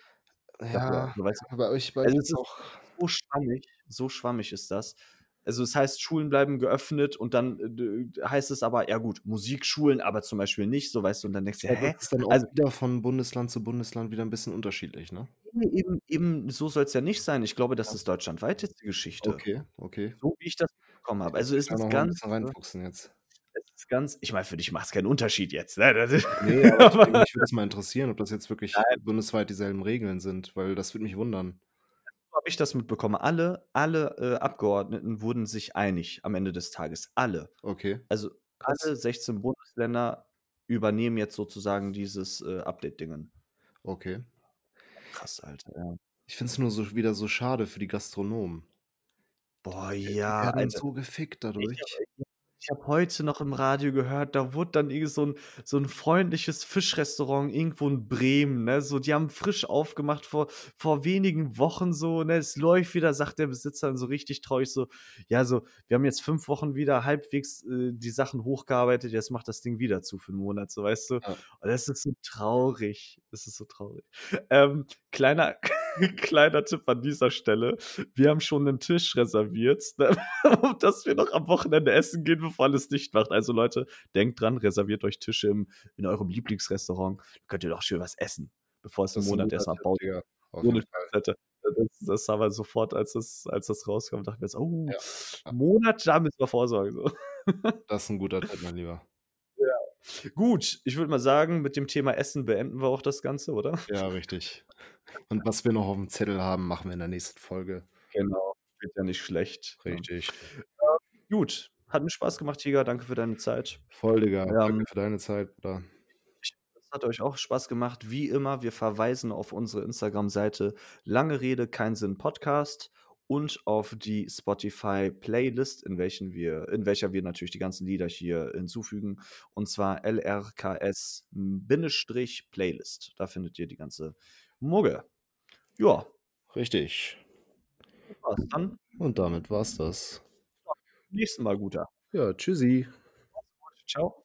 davor. Ja, Du weißt bei euch bei also, euch es ist auch so schwammig so schwammig ist das. Also, es heißt, Schulen bleiben geöffnet und dann, äh, d heißt es aber, ja gut, Musikschulen, aber zum Beispiel nicht, so, weißt du? Und dann denkst du Ja, „Hä?“ das ist dann auch Also wieder von Bundesland zu Bundesland wieder 'n bisschen unterschiedlich, ne? Eben eben so soll's ja nicht sein. Ich glaube, das Ja. ist deutschlandweit jetzt die Geschichte. Okay, okay. So wie ich das mitbekommen habe. Also, es ist 'n ganz bisschen reinfuchsen jetzt. es ist ganz ich meine, für dich macht's keinen Unterschied jetzt, ne? Das ist Ne, aber ich mich würde das mal interessieren, ob das jetzt wirklich Nein. bundesweit dieselben Regeln sind, weil das würde mich wundern. So habe ich das mitbekommen. Alle alle, äh, Abgeordneten wurden sich einig am Ende des Tages. Alle. Okay. Also, Krass. alle 16 Bundesländer übernehmen jetzt sozusagen dieses, äh, Update-Dingen. Okay. Krass, Alter, ja. Ich finde es nur so wieder so schade für die Gastronomen. Boah, Die ja, werden Alter. so gefickt Ich dadurch. habe ich habe heute noch im Radio gehört, da wurde dann irgend so 'n so 'n freundliches Fischrestaurant irgendwo in Bremen, ne? So, die haben frisch aufgemacht vor vor wenigen Wochen so, ne? Es läuft wieder, sagt der Besitzer dann so richtig traurig so: „Ja, so, wir haben jetzt 5 Wochen wieder halbwegs, äh, die Sachen hochgearbeitet, jetzt macht das Ding wieder zu für 'n Monat“, so, weißt du? Ja. Und das ist so traurig. Das ist so traurig. Ähm, kleiner kleiner Tipp an dieser Stelle. Wir haben schon 'nen Tisch reserviert, ne, dass wir noch am Wochenende essen gehen, bevor alles dicht macht. Also, Leute, denkt dran, reserviert euch Tische im in eurem Lieblingsrestaurant. Dann könnt ihr doch schön was essen, bevor es 'n Das ist 'n Monat guter erst mal Tipp, Pause Digga, auf ohne hätte. Das das haben wir sofort, als das als das rauskam, dachten wir uns: „Oh, Ja, ja. Monat, da müssen wir vorsorgen“, so. Das ist 'n guter Tipp, mein Lieber. Ja. Gut, ich würde mal sagen, mit dem Thema Essen beenden wir auch das Ganze, oder? Ja, richtig. Und was wir noch aufm Zettel haben, machen wir in der nächsten Folge. Genau, wird ja nicht schlecht? Richtig. Ähm, gut, hat mir Spaß gemacht, Tiger. Danke für deine Zeit. Voll, Digga. Danke Ähm für deine Zeit, Bruder. Es hat euch auch Spaß gemacht. Wie immer, wir verweisen auf unsere Instagram-Seite Lange Rede, kein Sinn Podcast und auf die Spotify-Playlist, in welchen wir in welcher wir natürlich die ganzen Lieder hier hinzufügen, und zwar LRKS-Playlist. Da findet ihr die ganze Mugge. Ja. Richtig. War's dann. Und damit war's das. Ja, nächsten Mal, Guter. Ja, tschüssi. Tschau.